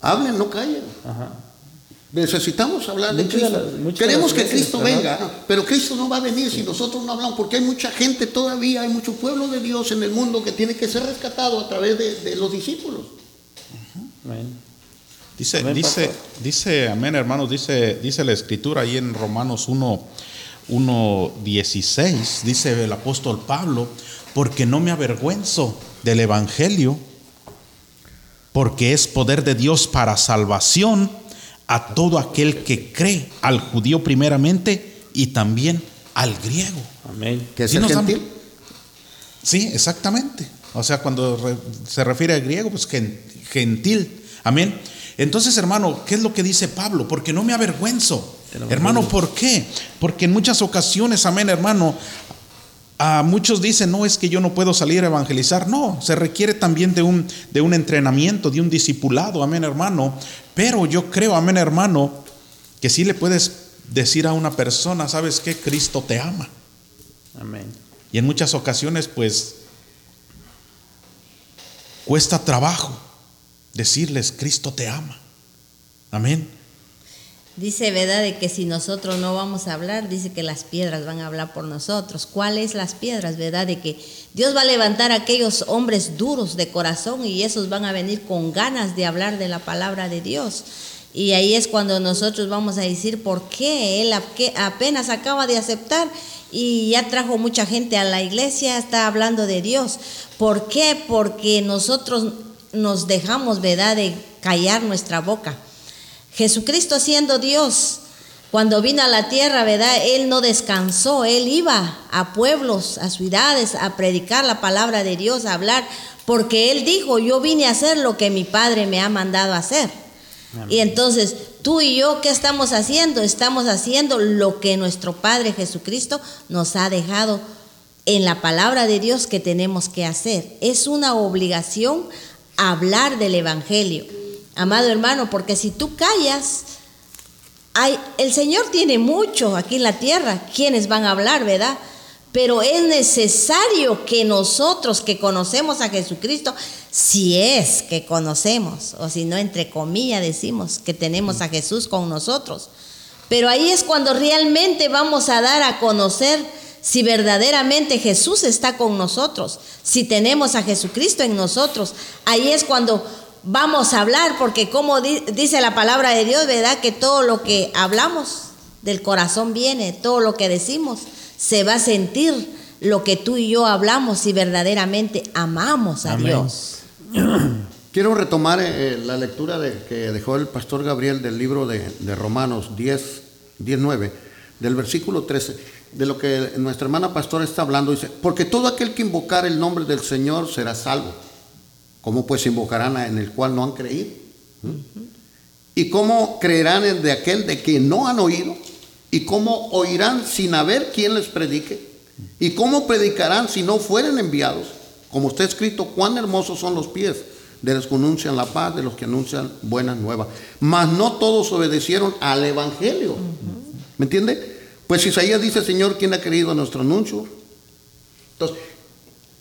hablen, no callen. Ajá. Necesitamos hablar de Muchas de Cristo. las- Queremos que veces, Cristo ¿verdad? venga, pero Cristo no va a venir si nosotros no hablamos, porque hay mucha gente todavía, hay mucho pueblo de Dios en el mundo que tiene que ser rescatado a través de, de los discípulos. Amén. Dice, Amén, dice, pastor. dice, amén, hermanos, dice, dice la escritura ahí en Romanos 1, 1, 16, dice el apóstol Pablo, porque no me avergüenzo del evangelio, porque es poder de Dios para salvación a todo aquel que cree, al judío primeramente y también al griego. Amén. Que es Sí el gentil. Sí, exactamente. O sea, cuando re- se refiere al griego, pues gen- gentil. Amén. Entonces, hermano, ¿qué es lo que dice Pablo? Porque no me avergüenzo. Hermano, ¿por qué? Porque en muchas ocasiones, amén, hermano, a muchos dicen, no, es que yo no puedo salir a evangelizar. No, se requiere también de un, de un entrenamiento, de un discipulado, amén, hermano. Pero yo creo, amén, hermano, que sí le puedes decir a una persona, ¿sabes qué? Cristo te ama. Amén. Y en muchas ocasiones, pues, cuesta trabajo decirles, Cristo te ama. Amén. Dice, ¿verdad? De que si nosotros no vamos a hablar, dice que las piedras van a hablar por nosotros. ¿Cuáles las piedras, verdad? De que Dios va a levantar a aquellos hombres duros de corazón y esos van a venir con ganas de hablar de la palabra de Dios. Y ahí es cuando nosotros vamos a decir por qué él apenas acaba de aceptar y ya trajo mucha gente a la iglesia, está hablando de Dios. ¿Por qué? Porque nosotros nos dejamos, ¿verdad?, de callar nuestra boca. Jesucristo siendo Dios, cuando vino a la tierra, ¿verdad? Él no descansó, él iba a pueblos, a ciudades, a predicar la palabra de Dios, a hablar, porque él dijo, yo vine a hacer lo que mi Padre me ha mandado a hacer. Y entonces, tú y yo, ¿qué estamos haciendo? Estamos haciendo lo que nuestro Padre Jesucristo nos ha dejado en la palabra de Dios que tenemos que hacer. Es una obligación hablar del Evangelio, amado hermano, porque si tú callas, hay, el Señor tiene mucho aquí en la tierra, quienes van a hablar, ¿verdad? Pero es necesario que nosotros que conocemos a Jesucristo, si es que conocemos, o si no, entre comillas decimos que tenemos a Jesús con nosotros. Pero ahí es cuando realmente vamos a dar a conocer si verdaderamente Jesús está con nosotros, si tenemos a Jesucristo en nosotros. Ahí es cuando vamos a hablar, porque como di- dice la palabra de Dios, ¿verdad? Que todo lo que hablamos del corazón viene, todo lo que decimos se va a sentir lo que tú y yo hablamos si verdaderamente amamos a Amén. Dios. [CLEARS THROAT] Quiero retomar eh, la lectura de- que dejó el pastor Gabriel del libro de, de Romanos 10, 19, del versículo 13, de lo que nuestra hermana pastora está hablando. Dice, porque todo aquel que invocar el nombre del Señor será salvo. ¿Cómo pues invocarán en el cual no han creído? ¿Mm? ¿Y cómo creerán en de aquel de quien no han oído? ¿Y cómo oirán sin haber quien les predique? ¿Y cómo predicarán si no fueren enviados? Como está escrito, cuán hermosos son los pies de los que anuncian la paz, de los que anuncian buenas nuevas. Mas no todos obedecieron al Evangelio. ¿Me entiende? Pues Isaías dice, Señor, ¿quién ha creído a nuestro anuncio? Entonces,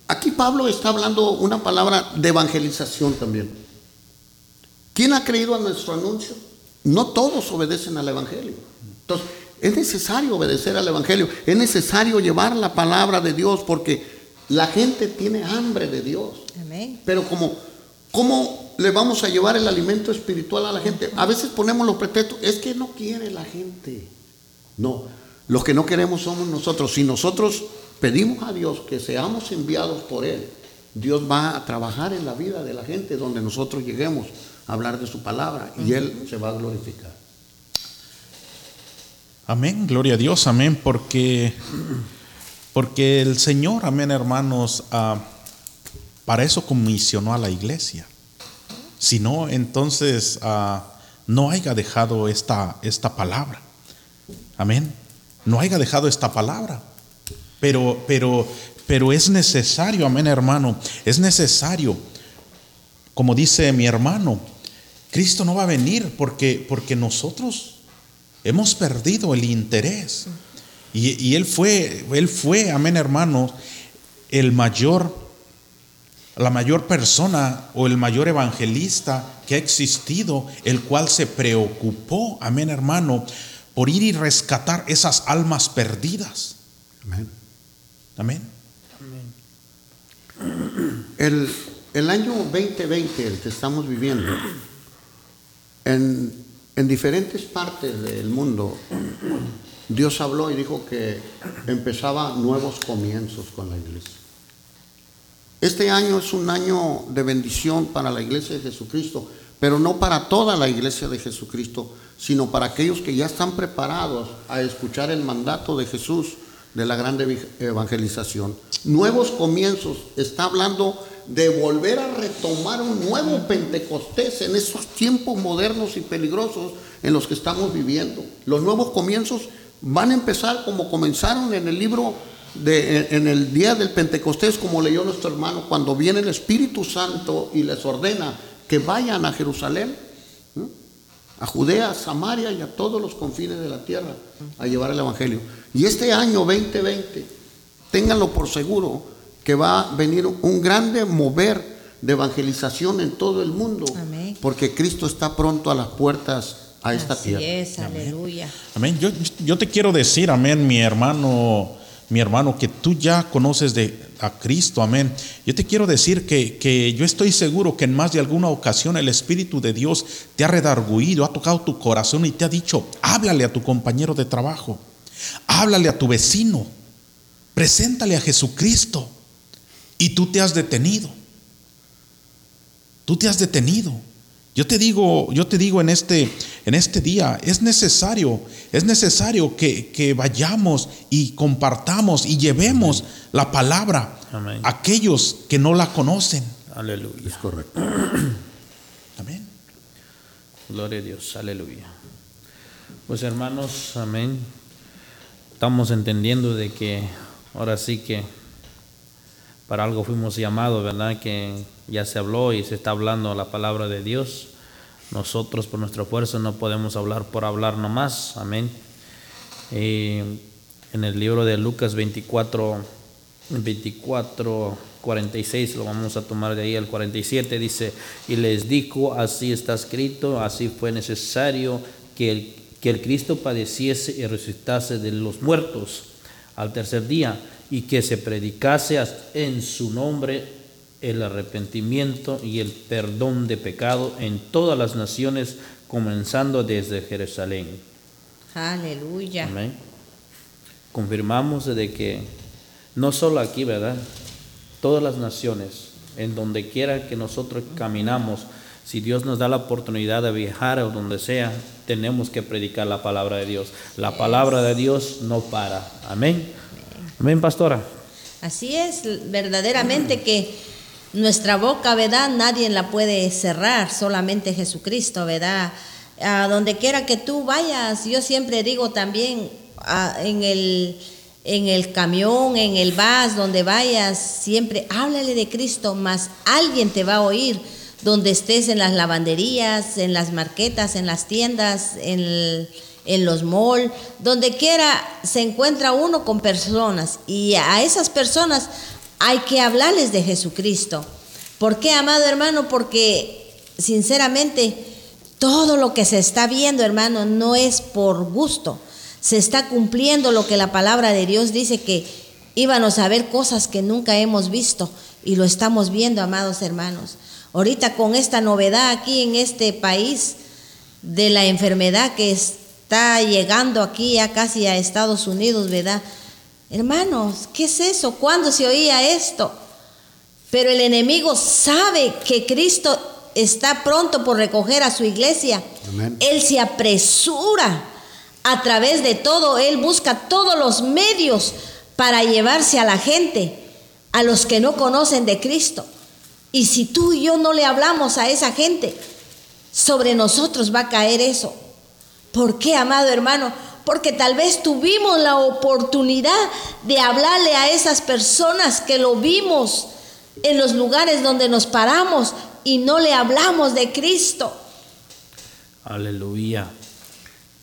aquí Pablo está hablando una palabra de evangelización también. ¿Quién ha creído a nuestro anuncio? No todos obedecen al Evangelio. Entonces, es necesario obedecer al Evangelio, es necesario llevar la palabra de Dios porque la gente tiene hambre de Dios. Amén. Pero como, ¿cómo le vamos a llevar el alimento espiritual a la gente? A veces ponemos los pretextos, es que no quiere la gente. No, los que no queremos somos nosotros. Si nosotros pedimos a Dios que seamos enviados por Él, Dios va a trabajar en la vida de la gente donde nosotros lleguemos a hablar de su palabra y Él se va a glorificar. Amén, gloria a Dios, amén, porque, porque el Señor, amén, hermanos, ah, para eso comisionó a la iglesia. Si no, entonces ah, no haya dejado esta, esta palabra. Amén. No haya dejado esta palabra. Pero, pero, pero es necesario, amén, hermano, es necesario, como dice mi hermano, Cristo no va a venir porque, porque nosotros Hemos perdido el interés. Y, él fue, él fue, amén hermanos, el mayor, la mayor persona o el mayor evangelista que ha existido, el cual se preocupó, amén hermano, por ir y rescatar esas almas perdidas. Amén. Amén. El, el año 2020, el que estamos viviendo, en en diferentes partes del mundo, Dios habló y dijo que empezaba nuevos comienzos con la iglesia. Este año es un año de bendición para la iglesia de Jesucristo, pero no para toda la iglesia de Jesucristo, sino para aquellos que ya están preparados a escuchar el mandato de Jesús de la grande evangelización. Nuevos comienzos, está hablando de volver a retomar un nuevo Pentecostés en esos tiempos modernos y peligrosos en los que estamos viviendo. Los nuevos comienzos van a empezar como comenzaron en el libro de, en el día del Pentecostés, como leyó nuestro hermano, cuando viene el Espíritu Santo y les ordena que vayan a Jerusalén, a Judea, a Samaria y a todos los confines de la tierra a llevar el Evangelio. Y este año 2020, ténganlo por seguro, que va a venir un grande mover de evangelización en todo el mundo, porque Cristo está pronto a las puertas a esta Así tierra. Es, aleluya. Amén. Yo, yo te quiero decir, amén, mi hermano, mi hermano, que tú ya conoces de, a Cristo, amén. Yo te quiero decir que, que, yo estoy seguro que en más de alguna ocasión el Espíritu de Dios te ha redarguido, ha tocado tu corazón y te ha dicho, háblale a tu compañero de trabajo, háblale a tu vecino, preséntale a Jesucristo. Y tú te has detenido. Tú te has detenido. Yo te digo, yo te digo en este, en este día, es necesario, es necesario que, vayamos y compartamos y llevemos la palabra a aquellos que no la conocen. Aleluya. Es correcto. [CLEARS THROAT] Amén. Gloria a Dios, aleluya. Pues hermanos, amén. Estamos entendiendo de que ahora sí que para algo fuimos llamados, ¿verdad? Que ya se habló y se está hablando la palabra de Dios. Nosotros por nuestro esfuerzo no podemos hablar por hablar nomás, amén. en el libro de Lucas 24, 24, 46, lo vamos a tomar de ahí al 47, dice, y les dijo, así está escrito, así fue necesario que el, que el Cristo padeciese y resucitase de los muertos al tercer día y que se predicase en su nombre el arrepentimiento y el perdón de pecado en todas las naciones, comenzando desde Jerusalén. Aleluya. Amén. Confirmamos de que no solo aquí, ¿verdad? Todas las naciones, en donde quiera que nosotros caminamos, si Dios nos da la oportunidad de viajar o donde sea, tenemos que predicar la palabra de Dios. La palabra de Dios no para. Amén. Amén, pastora. Así es, verdaderamente que nuestra boca, ¿verdad? Nadie la puede cerrar, solamente Jesucristo, ¿verdad? A donde quiera que tú vayas, yo siempre digo también en el en el camión, en el bus, donde vayas, siempre háblale de Cristo, más alguien te va a oír donde estés en las lavanderías, en las marquetas, en las tiendas, en, en los malls, donde quiera se encuentra uno con personas y a esas personas hay que hablarles de Jesucristo. ¿Por qué, amado hermano? Porque sinceramente todo lo que se está viendo, hermano, no es por gusto. Se está cumpliendo lo que la palabra de Dios dice que íbamos a ver cosas que nunca hemos visto y lo estamos viendo, amados hermanos. Ahorita con esta novedad aquí en este país de la enfermedad que está llegando aquí ya casi a Estados Unidos, ¿verdad? Hermanos, ¿qué es eso? ¿Cuándo se oía esto? Pero el enemigo sabe que Cristo está pronto por recoger a su iglesia. Él se apresura a través de todo, Él busca todos los medios para llevarse a la gente, a los que no conocen de Cristo. Y si tú y yo no le hablamos a esa gente, sobre nosotros va a caer eso. ¿Por qué, amado hermano? Porque tal vez tuvimos la oportunidad de hablarle a esas personas que lo vimos en los lugares donde nos paramos y no le hablamos de Cristo. Aleluya.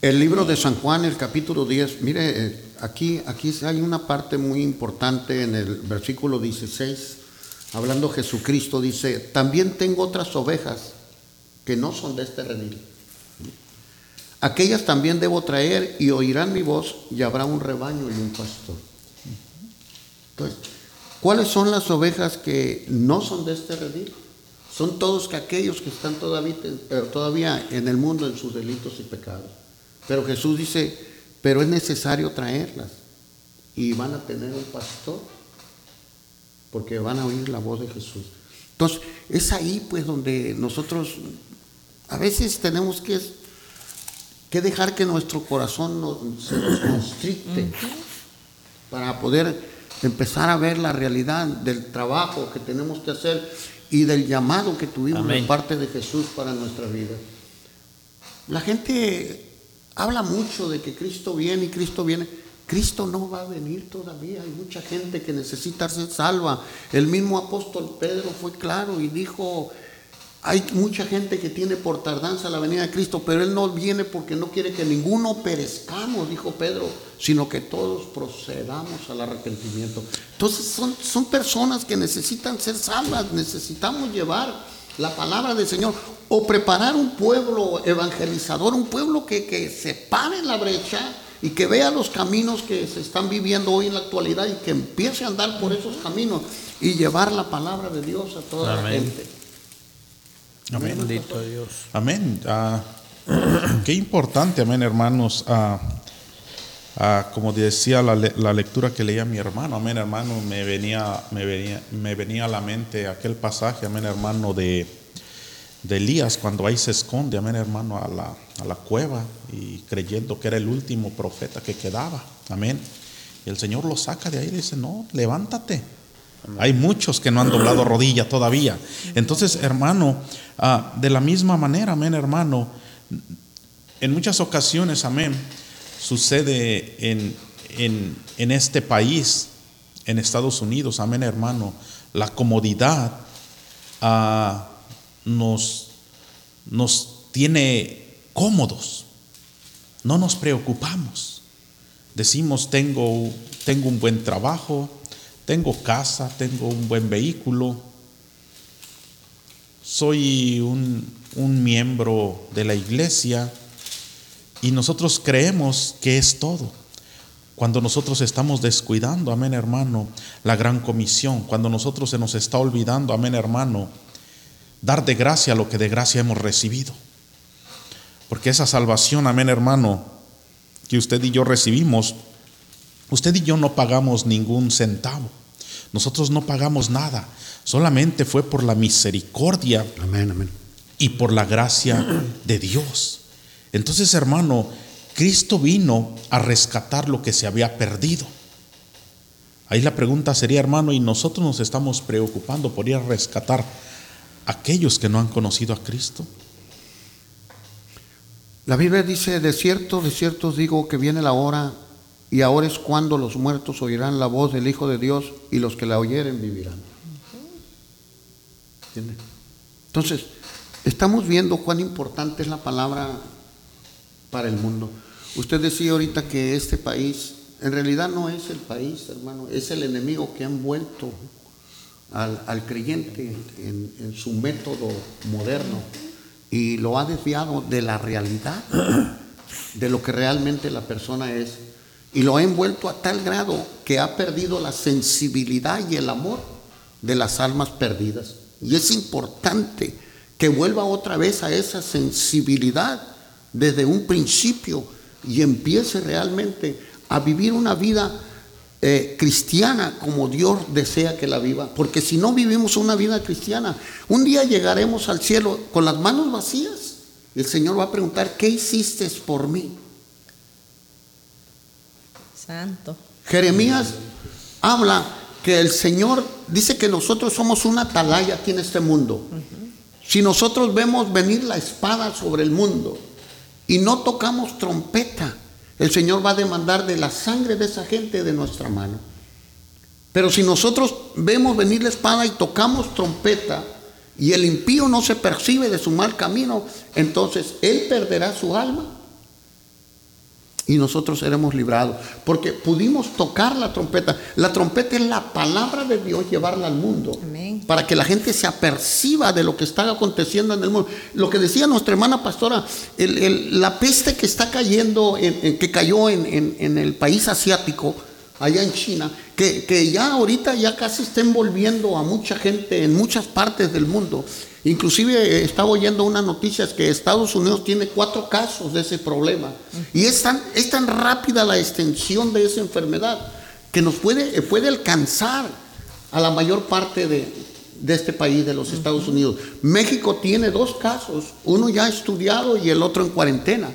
El libro de San Juan, el capítulo 10, mire, eh, aquí, aquí hay una parte muy importante en el versículo 16, hablando Jesucristo, dice, también tengo otras ovejas que no son de este redil. Aquellas también debo traer y oirán mi voz y habrá un rebaño y un pastor. Entonces, ¿cuáles son las ovejas que no son de este redil? Son todos aquellos que están todavía, eh, todavía en el mundo en sus delitos y pecados. Pero Jesús dice, pero es necesario traerlas y van a tener un pastor porque van a oír la voz de Jesús. Entonces, es ahí pues donde nosotros a veces tenemos que, que dejar que nuestro corazón nos, se nos constricte para poder empezar a ver la realidad del trabajo que tenemos que hacer y del llamado que tuvimos de parte de Jesús para nuestra vida. La gente habla mucho de que Cristo viene y Cristo viene. Cristo no va a venir todavía. Hay mucha gente que necesita ser salva. El mismo apóstol Pedro fue claro y dijo, hay mucha gente que tiene por tardanza la venida de Cristo, pero Él no viene porque no quiere que ninguno perezcamos, dijo Pedro, sino que todos procedamos al arrepentimiento. Entonces son, son personas que necesitan ser salvas, necesitamos llevar la palabra del Señor o preparar un pueblo evangelizador, un pueblo que, que se pare la brecha y que vea los caminos que se están viviendo hoy en la actualidad y que empiece a andar por esos caminos y llevar la palabra de Dios a toda la gente. Amén. Bendito Dios. Amén. Ah, [CLEARS THROAT] qué importante, amén, hermanos. Ah, ah, como decía la, la, lectura que leía mi hermano, amén, hermano, me venía, me venía, me venía a la mente aquel pasaje, amén, hermano, de de Elías cuando ahí se esconde, amén hermano, a la, a la cueva y creyendo que era el último profeta que quedaba, amén. Y el Señor lo saca de ahí y dice, no, levántate. Hay muchos que no han doblado rodilla todavía. Entonces, hermano, ah, de la misma manera, amén hermano, en muchas ocasiones, amén, sucede en, en, en este país, en Estados Unidos, amén hermano, la comodidad. ah, nos, nos tiene cómodos. No nos preocupamos. Decimos, tengo, tengo un buen trabajo, tengo casa, tengo un buen vehículo, soy un, un miembro de la iglesia y nosotros creemos que es todo. Cuando nosotros estamos descuidando, amén hermano, la gran comisión, cuando nosotros se nos está olvidando, amén hermano, dar de gracia lo que de gracia hemos recibido. Porque esa salvación, amén hermano, que usted y yo recibimos, usted y yo no pagamos ningún centavo. Nosotros no pagamos nada. Solamente fue por la misericordia amén, amén. y por la gracia de Dios. Entonces, hermano, Cristo vino a rescatar lo que se había perdido. Ahí la pregunta sería, hermano, ¿y nosotros nos estamos preocupando por ir a rescatar aquellos que no han conocido a Cristo? La Biblia dice, de cierto, de cierto digo que viene la hora y ahora es cuando los muertos oirán la voz del Hijo de Dios y los que la oyeren vivirán. Entonces, estamos viendo cuán importante es la palabra para el mundo. Usted decía ahorita que este país, en realidad no es el país, hermano, es el enemigo que ha envuelto al, al creyente en, en su método moderno y lo ha desviado de la realidad, de lo que realmente la persona es, y lo ha envuelto a tal grado que ha perdido la sensibilidad y el amor de las almas perdidas. Y es importante que vuelva otra vez a esa sensibilidad desde un principio y empiece realmente a vivir una vida eh, cristiana como Dios desea que la viva. Porque si no vivimos una vida cristiana, un día llegaremos al cielo con las manos vacías y el Señor va a preguntar, ¿qué hiciste por mí? Santo. Jeremías habla que el Señor dice que nosotros somos una atalaya aquí en este mundo. Si nosotros vemos venir la espada sobre el mundo y no tocamos trompeta, el Señor va a demandar de la sangre de esa gente de nuestra mano. Pero si nosotros vemos venir la espada y tocamos trompeta y el impío no se percibe de su mal camino, entonces él perderá su alma y nosotros seremos librados. Porque pudimos tocar la trompeta. La trompeta es la palabra de Dios, llevarla al mundo. Amén. Para que la gente se aperciba de lo que está aconteciendo en el mundo. Lo que decía nuestra hermana pastora, el- el- la peste que está cayendo, en- en- que cayó en, en- en el país asiático, allá en China, que, que ya ahorita ya casi está envolviendo a mucha gente en muchas partes del mundo. Inclusive eh, estaba oyendo unas noticias que Estados Unidos tiene cuatro casos de ese problema. Y es tan, es tan rápida la extensión de esa enfermedad que nos puede, eh, puede alcanzar a la mayor parte de, de este país, de los Estados Unidos. México tiene dos casos, uno ya estudiado y el otro en cuarentena.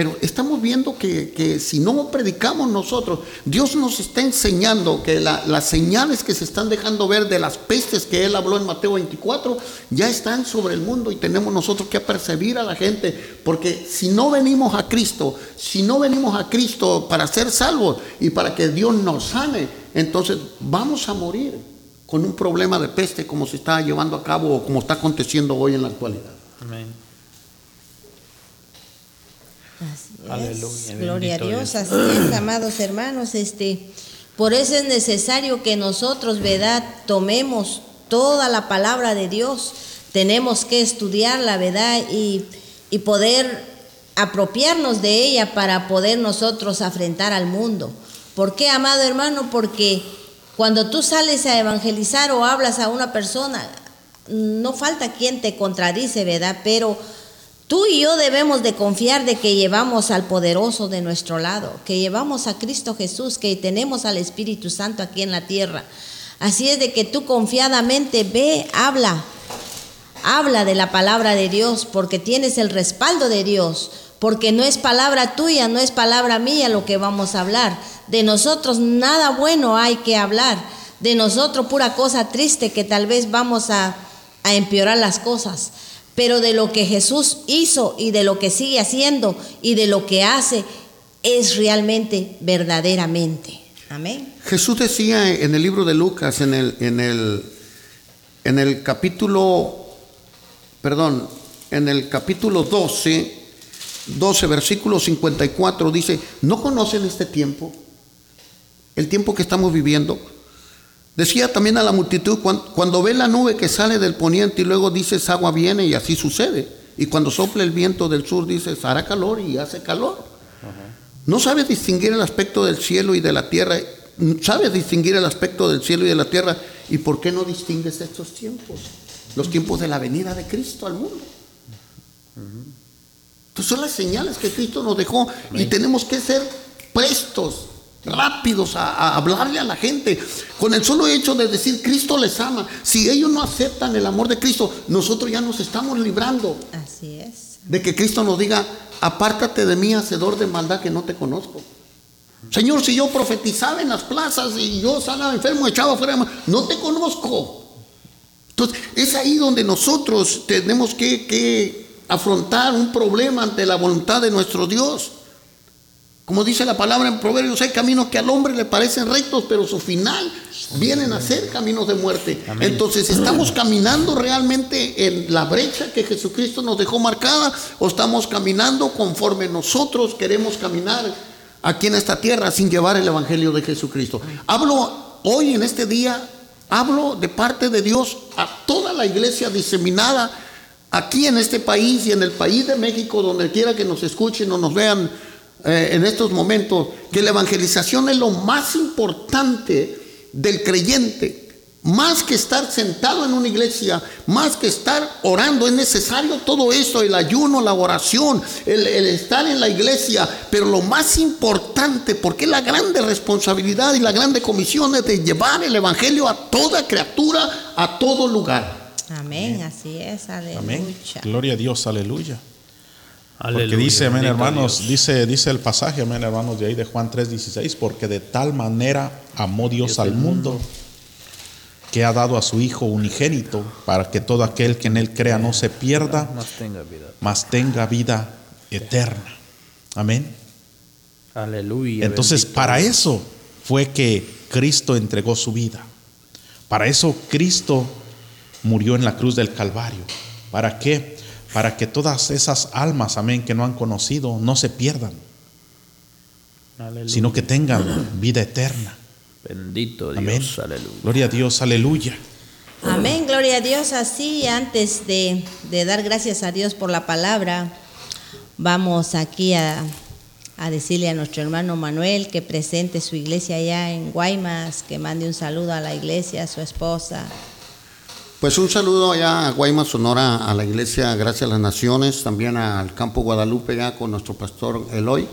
Pero estamos viendo que, que si no predicamos nosotros, Dios nos está enseñando que la- las señales que se están dejando ver de las pestes que Él habló en Mateo 24 ya están sobre el mundo y tenemos nosotros que apercibir a la gente. Porque si no venimos a Cristo, si no venimos a Cristo para ser salvos y para que Dios nos sane, entonces vamos a morir con un problema de peste como se está llevando a cabo o como está aconteciendo hoy en la actualidad. Amén. Así es. Aleluya, Gloria a Dios. así es, amados hermanos. Este, por eso es necesario que nosotros, ¿verdad?, tomemos toda la palabra de Dios. Tenemos que estudiarla, ¿verdad? Y, y poder apropiarnos de ella para poder nosotros afrentar al mundo. ¿Por qué, amado hermano? Porque cuando tú sales a evangelizar o hablas a una persona, no falta quien te contradice, ¿verdad? Pero Tú y yo debemos de confiar de que llevamos al poderoso de nuestro lado, que llevamos a Cristo Jesús, que tenemos al Espíritu Santo aquí en la tierra. Así es de que tú confiadamente ve, habla, habla de la palabra de Dios, porque tienes el respaldo de Dios, porque no es palabra tuya, no es palabra mía lo que vamos a hablar. De nosotros nada bueno hay que hablar, de nosotros pura cosa triste que tal vez vamos a, a empeorar las cosas pero de lo que Jesús hizo y de lo que sigue haciendo y de lo que hace es realmente verdaderamente. Amén. Jesús decía en el libro de Lucas, en el, en el, en el capítulo, perdón, en el capítulo 12, 12, versículo 54, dice, ¿no conocen este tiempo? El tiempo que estamos viviendo. Decía también a la multitud, cuan- cuando ve la nube que sale del poniente y luego dices agua viene y así sucede. Y cuando sopla el viento del sur dices hará calor y hace calor. No sabes distinguir el aspecto del cielo y de la tierra. Sabes distinguir el aspecto del cielo y de la tierra. ¿Y por qué no distingues estos tiempos? Los tiempos de la venida de Cristo al mundo. Entonces son las señales que Cristo nos dejó y tenemos que ser prestos, rápidos a, a hablarle a la gente. Con el solo hecho de decir Cristo les ama, si ellos no aceptan el amor de Cristo, nosotros ya nos estamos librando Así es. de que Cristo nos diga, apártate de mí, hacedor de maldad que no te conozco. Señor, si yo profetizaba en las plazas y yo sanaba enfermo, echaba fuera, no te conozco. Entonces, es ahí donde nosotros tenemos que, que afrontar un problema ante la voluntad de nuestro Dios. Como dice la palabra en Proverbios, hay caminos que al hombre le parecen rectos, pero su final vienen a ser caminos de muerte. Entonces, ¿estamos caminando realmente en la brecha que Jesucristo nos dejó marcada o estamos caminando conforme nosotros queremos caminar aquí en esta tierra sin llevar el Evangelio de Jesucristo? Hablo hoy en este día, hablo de parte de Dios a toda la iglesia diseminada aquí en este país y en el país de México, donde quiera que nos escuchen o nos vean eh, en estos momentos, que la evangelización es lo más importante del creyente. Más que estar sentado en una iglesia, más que estar orando, es necesario todo eso, el ayuno, la oración, el, el estar en la iglesia, pero lo más importante, porque la grande responsabilidad y la grande comisión es de llevar el Evangelio a toda criatura, a todo lugar. Amén, así es, aleluya. Amén. Gloria a Dios, aleluya. Porque dice, amén, hermanos, dice, dice el pasaje, amén, hermanos, de ahí de Juan 3:16, porque de tal manera amó Dios al mundo que ha dado a su Hijo unigénito para que todo aquel que en él crea no se pierda, Más tenga vida. mas tenga vida eterna. Amén. Aleluya. Entonces, bendito para eso fue que Cristo entregó su vida. Para eso Cristo murió en la cruz del Calvario. ¿Para qué? Para que todas esas almas, amén, que no han conocido, no se pierdan, Aleluya. sino que tengan vida eterna. Bendito Amén. Dios. Aleluya. Gloria a Dios, aleluya. Amén, gloria a Dios. Así, antes de, de dar gracias a Dios por la palabra, vamos aquí a, a decirle a nuestro hermano Manuel que presente su iglesia allá en Guaymas, que mande un saludo a la iglesia, a su esposa. Pues un saludo allá a Guaymas, Sonora, a la iglesia Gracias a las Naciones, también al campo Guadalupe, ya con nuestro pastor Eloy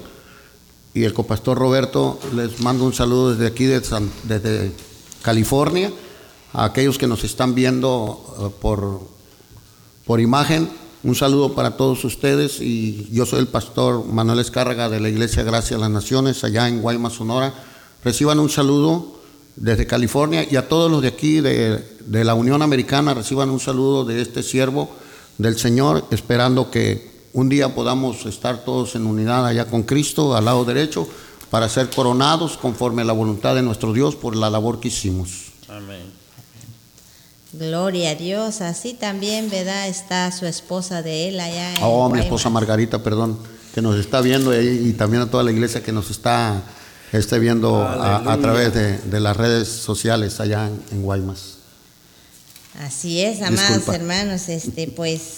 y el copastor Roberto. Les mando un saludo desde aquí, de desde California, a aquellos que nos están viendo eh, por, por imagen. Un saludo para todos ustedes y yo soy el pastor Manuel Escárraga de la iglesia Gracias a las Naciones, allá en Guaymas, Sonora. Reciban un saludo desde California y a todos los de aquí de, de la Unión Americana reciban un saludo de este siervo del Señor, esperando que un día podamos estar todos en unidad allá con Cristo al lado derecho para ser coronados conforme a la voluntad de nuestro Dios por la labor que hicimos. Amén. Gloria a Dios. Así también, ¿verdad? Está su esposa de él allá en Oh, mi esposa Margarita, perdón, que nos está viendo y, y también a toda la iglesia que nos está esté viendo a, través de, de las redes sociales allá en, en Guaymas. Así es, amados Disculpa. hermanos, este pues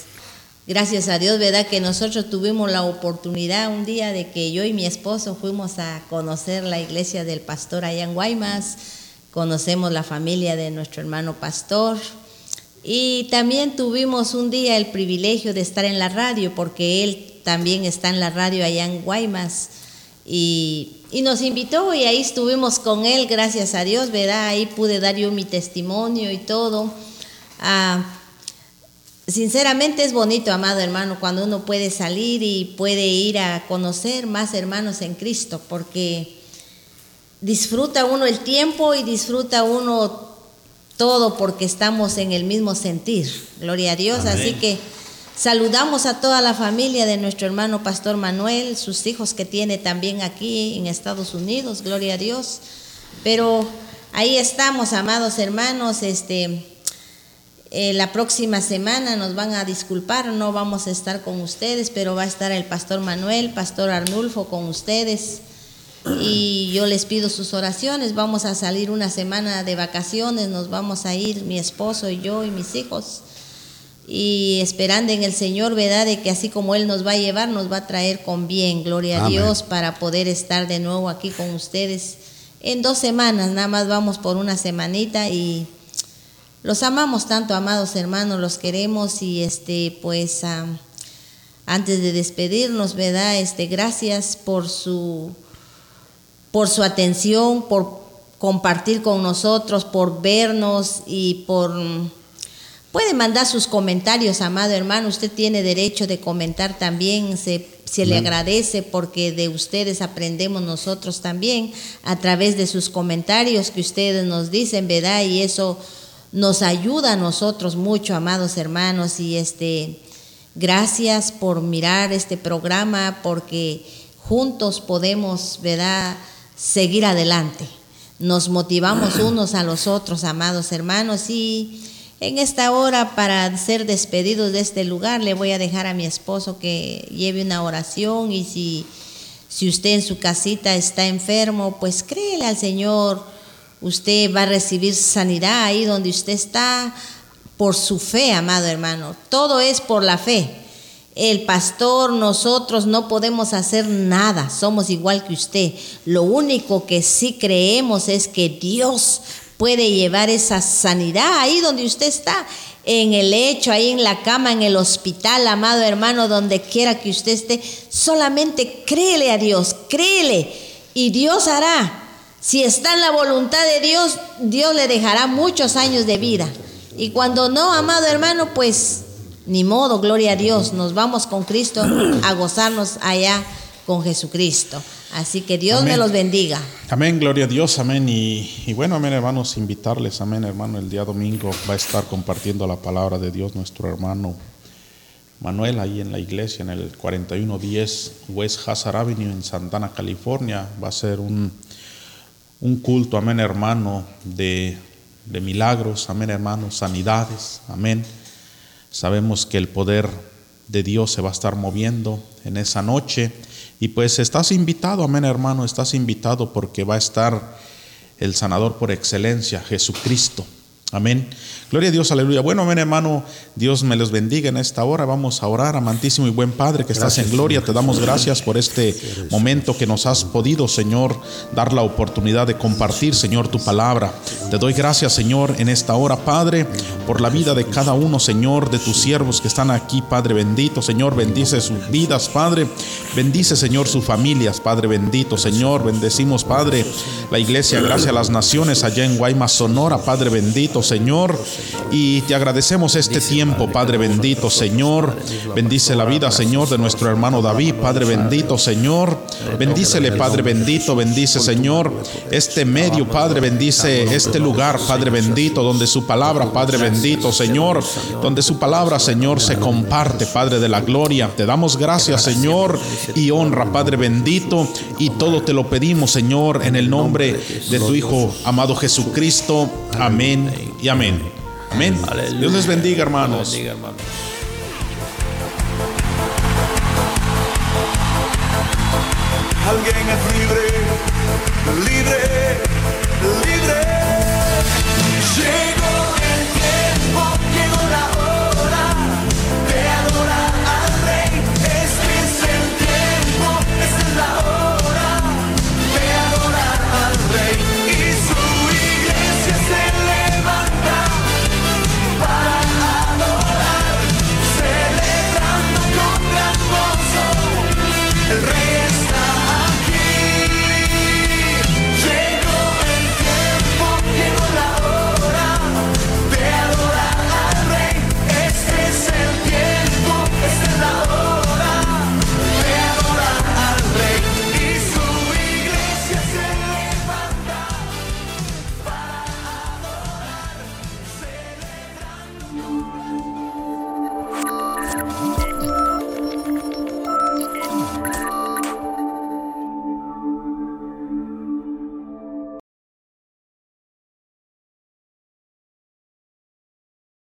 gracias a Dios, ¿verdad? Que nosotros tuvimos la oportunidad un día de que yo y mi esposo fuimos a conocer la iglesia del pastor allá en Guaymas, conocemos la familia de nuestro hermano pastor y también tuvimos un día el privilegio de estar en la radio porque él también está en la radio allá en Guaymas y, y nos invitó y ahí estuvimos con él, gracias a Dios, ¿verdad? Ahí pude dar yo mi testimonio y todo. Ah, sinceramente es bonito, amado hermano, cuando uno puede salir y puede ir a conocer más hermanos en Cristo, porque disfruta uno el tiempo y disfruta uno todo porque estamos en el mismo sentir. Gloria a Dios. Amén. Así que saludamos a toda la familia de nuestro hermano Pastor Manuel, sus hijos que tiene también aquí en Estados Unidos. Gloria a Dios. Pero ahí estamos, amados hermanos. Este, eh, la próxima semana nos van a disculpar, no vamos a estar con ustedes, pero va a estar el pastor Manuel, pastor Arnulfo con ustedes. Y yo les pido sus oraciones. Vamos a salir una semana de vacaciones, nos vamos a ir mi esposo y yo y mis hijos. Y esperando en el Señor, ¿verdad? De que así como Él nos va a llevar, nos va a traer con bien, gloria a. Dios, para poder estar de nuevo aquí con ustedes en dos semanas. Nada más vamos por una semanita y los amamos tanto, amados hermanos, los queremos y este, pues, ah, antes de despedirnos, ¿verdad? Este, gracias por su, por su atención, por compartir con nosotros, por vernos y por Puede mandar sus comentarios, amado hermano. Usted tiene derecho de comentar también. Se, se le agradece porque de ustedes aprendemos nosotros también a través de sus comentarios que ustedes nos dicen, ¿verdad? Y eso nos ayuda a nosotros mucho, amados hermanos. Y este, gracias por mirar este programa porque juntos podemos, ¿verdad?, seguir adelante. Nos motivamos [CLEARS THROAT] unos a los otros, amados hermanos, y en esta hora, para ser despedidos de este lugar, le voy a dejar a mi esposo que lleve una oración y si, si usted en su casita está enfermo, pues créele al Señor. Usted va a recibir sanidad ahí donde usted está por su fe, amado hermano. Todo es por la fe. El pastor, nosotros no podemos hacer nada, somos igual que usted. Lo único que sí creemos es que Dios puede llevar esa sanidad ahí donde usted está, en el lecho, ahí en la cama, en el hospital, amado hermano, donde quiera que usted esté. Solamente créele a Dios, créele y Dios hará. Si está en la voluntad de Dios, Dios le dejará muchos años de vida. Y cuando no, amado hermano, pues ni modo, gloria a Dios, nos vamos con Cristo a gozarnos allá con Jesucristo. Así que Dios me los bendiga. Amén, gloria a Dios, amén. Y, bueno, amén, hermanos, invitarles, amén, hermano, el día domingo va a estar compartiendo la palabra de Dios nuestro hermano Manuel ahí en la iglesia, en el 4110 West Hazard Avenue en Santana, California. Va a ser un, un culto, amén, hermano, de, milagros, amén, hermano, sanidades, amén. Sabemos que el poder de Dios se va a estar moviendo en esa noche. Y pues estás invitado, amén hermano, estás invitado porque va a estar el sanador por excelencia, Jesucristo. Amén. Gloria a Dios, aleluya. Bueno, amén, hermano. Dios me los bendiga en esta hora. Vamos a orar, amantísimo y buen Padre que estás en gloria. Te damos gracias por este momento que nos has podido, Señor, dar la oportunidad de compartir, Señor, tu palabra. Te doy gracias, Señor, en esta hora, Padre, por la vida de cada uno, Señor, de tus siervos que están aquí, Padre bendito. Señor, bendice sus vidas, Padre. Bendice, Señor, sus familias, Padre bendito. Señor, bendecimos, Padre, la iglesia, gracias a las naciones allá en Guaymas, Sonora, Padre bendito, Señor. Y te agradecemos este tiempo, Padre bendito, Señor. Bendice la vida, Señor, de nuestro hermano David, Padre bendito, Señor. Bendícele, Padre bendito, bendice, Señor, este medio, Padre, bendice este lugar, Padre bendito, donde su palabra, Padre bendito, Señor, donde su palabra, Señor, se comparte, Padre de la gloria. Te damos gracias, Señor, y honra, Padre bendito, y todo te lo pedimos, Señor, en el nombre de tu Hijo amado Jesucristo. Amén y amén. Amén. Dios les bendiga, hermanos. Bendiga, hermanos. Alguien es libre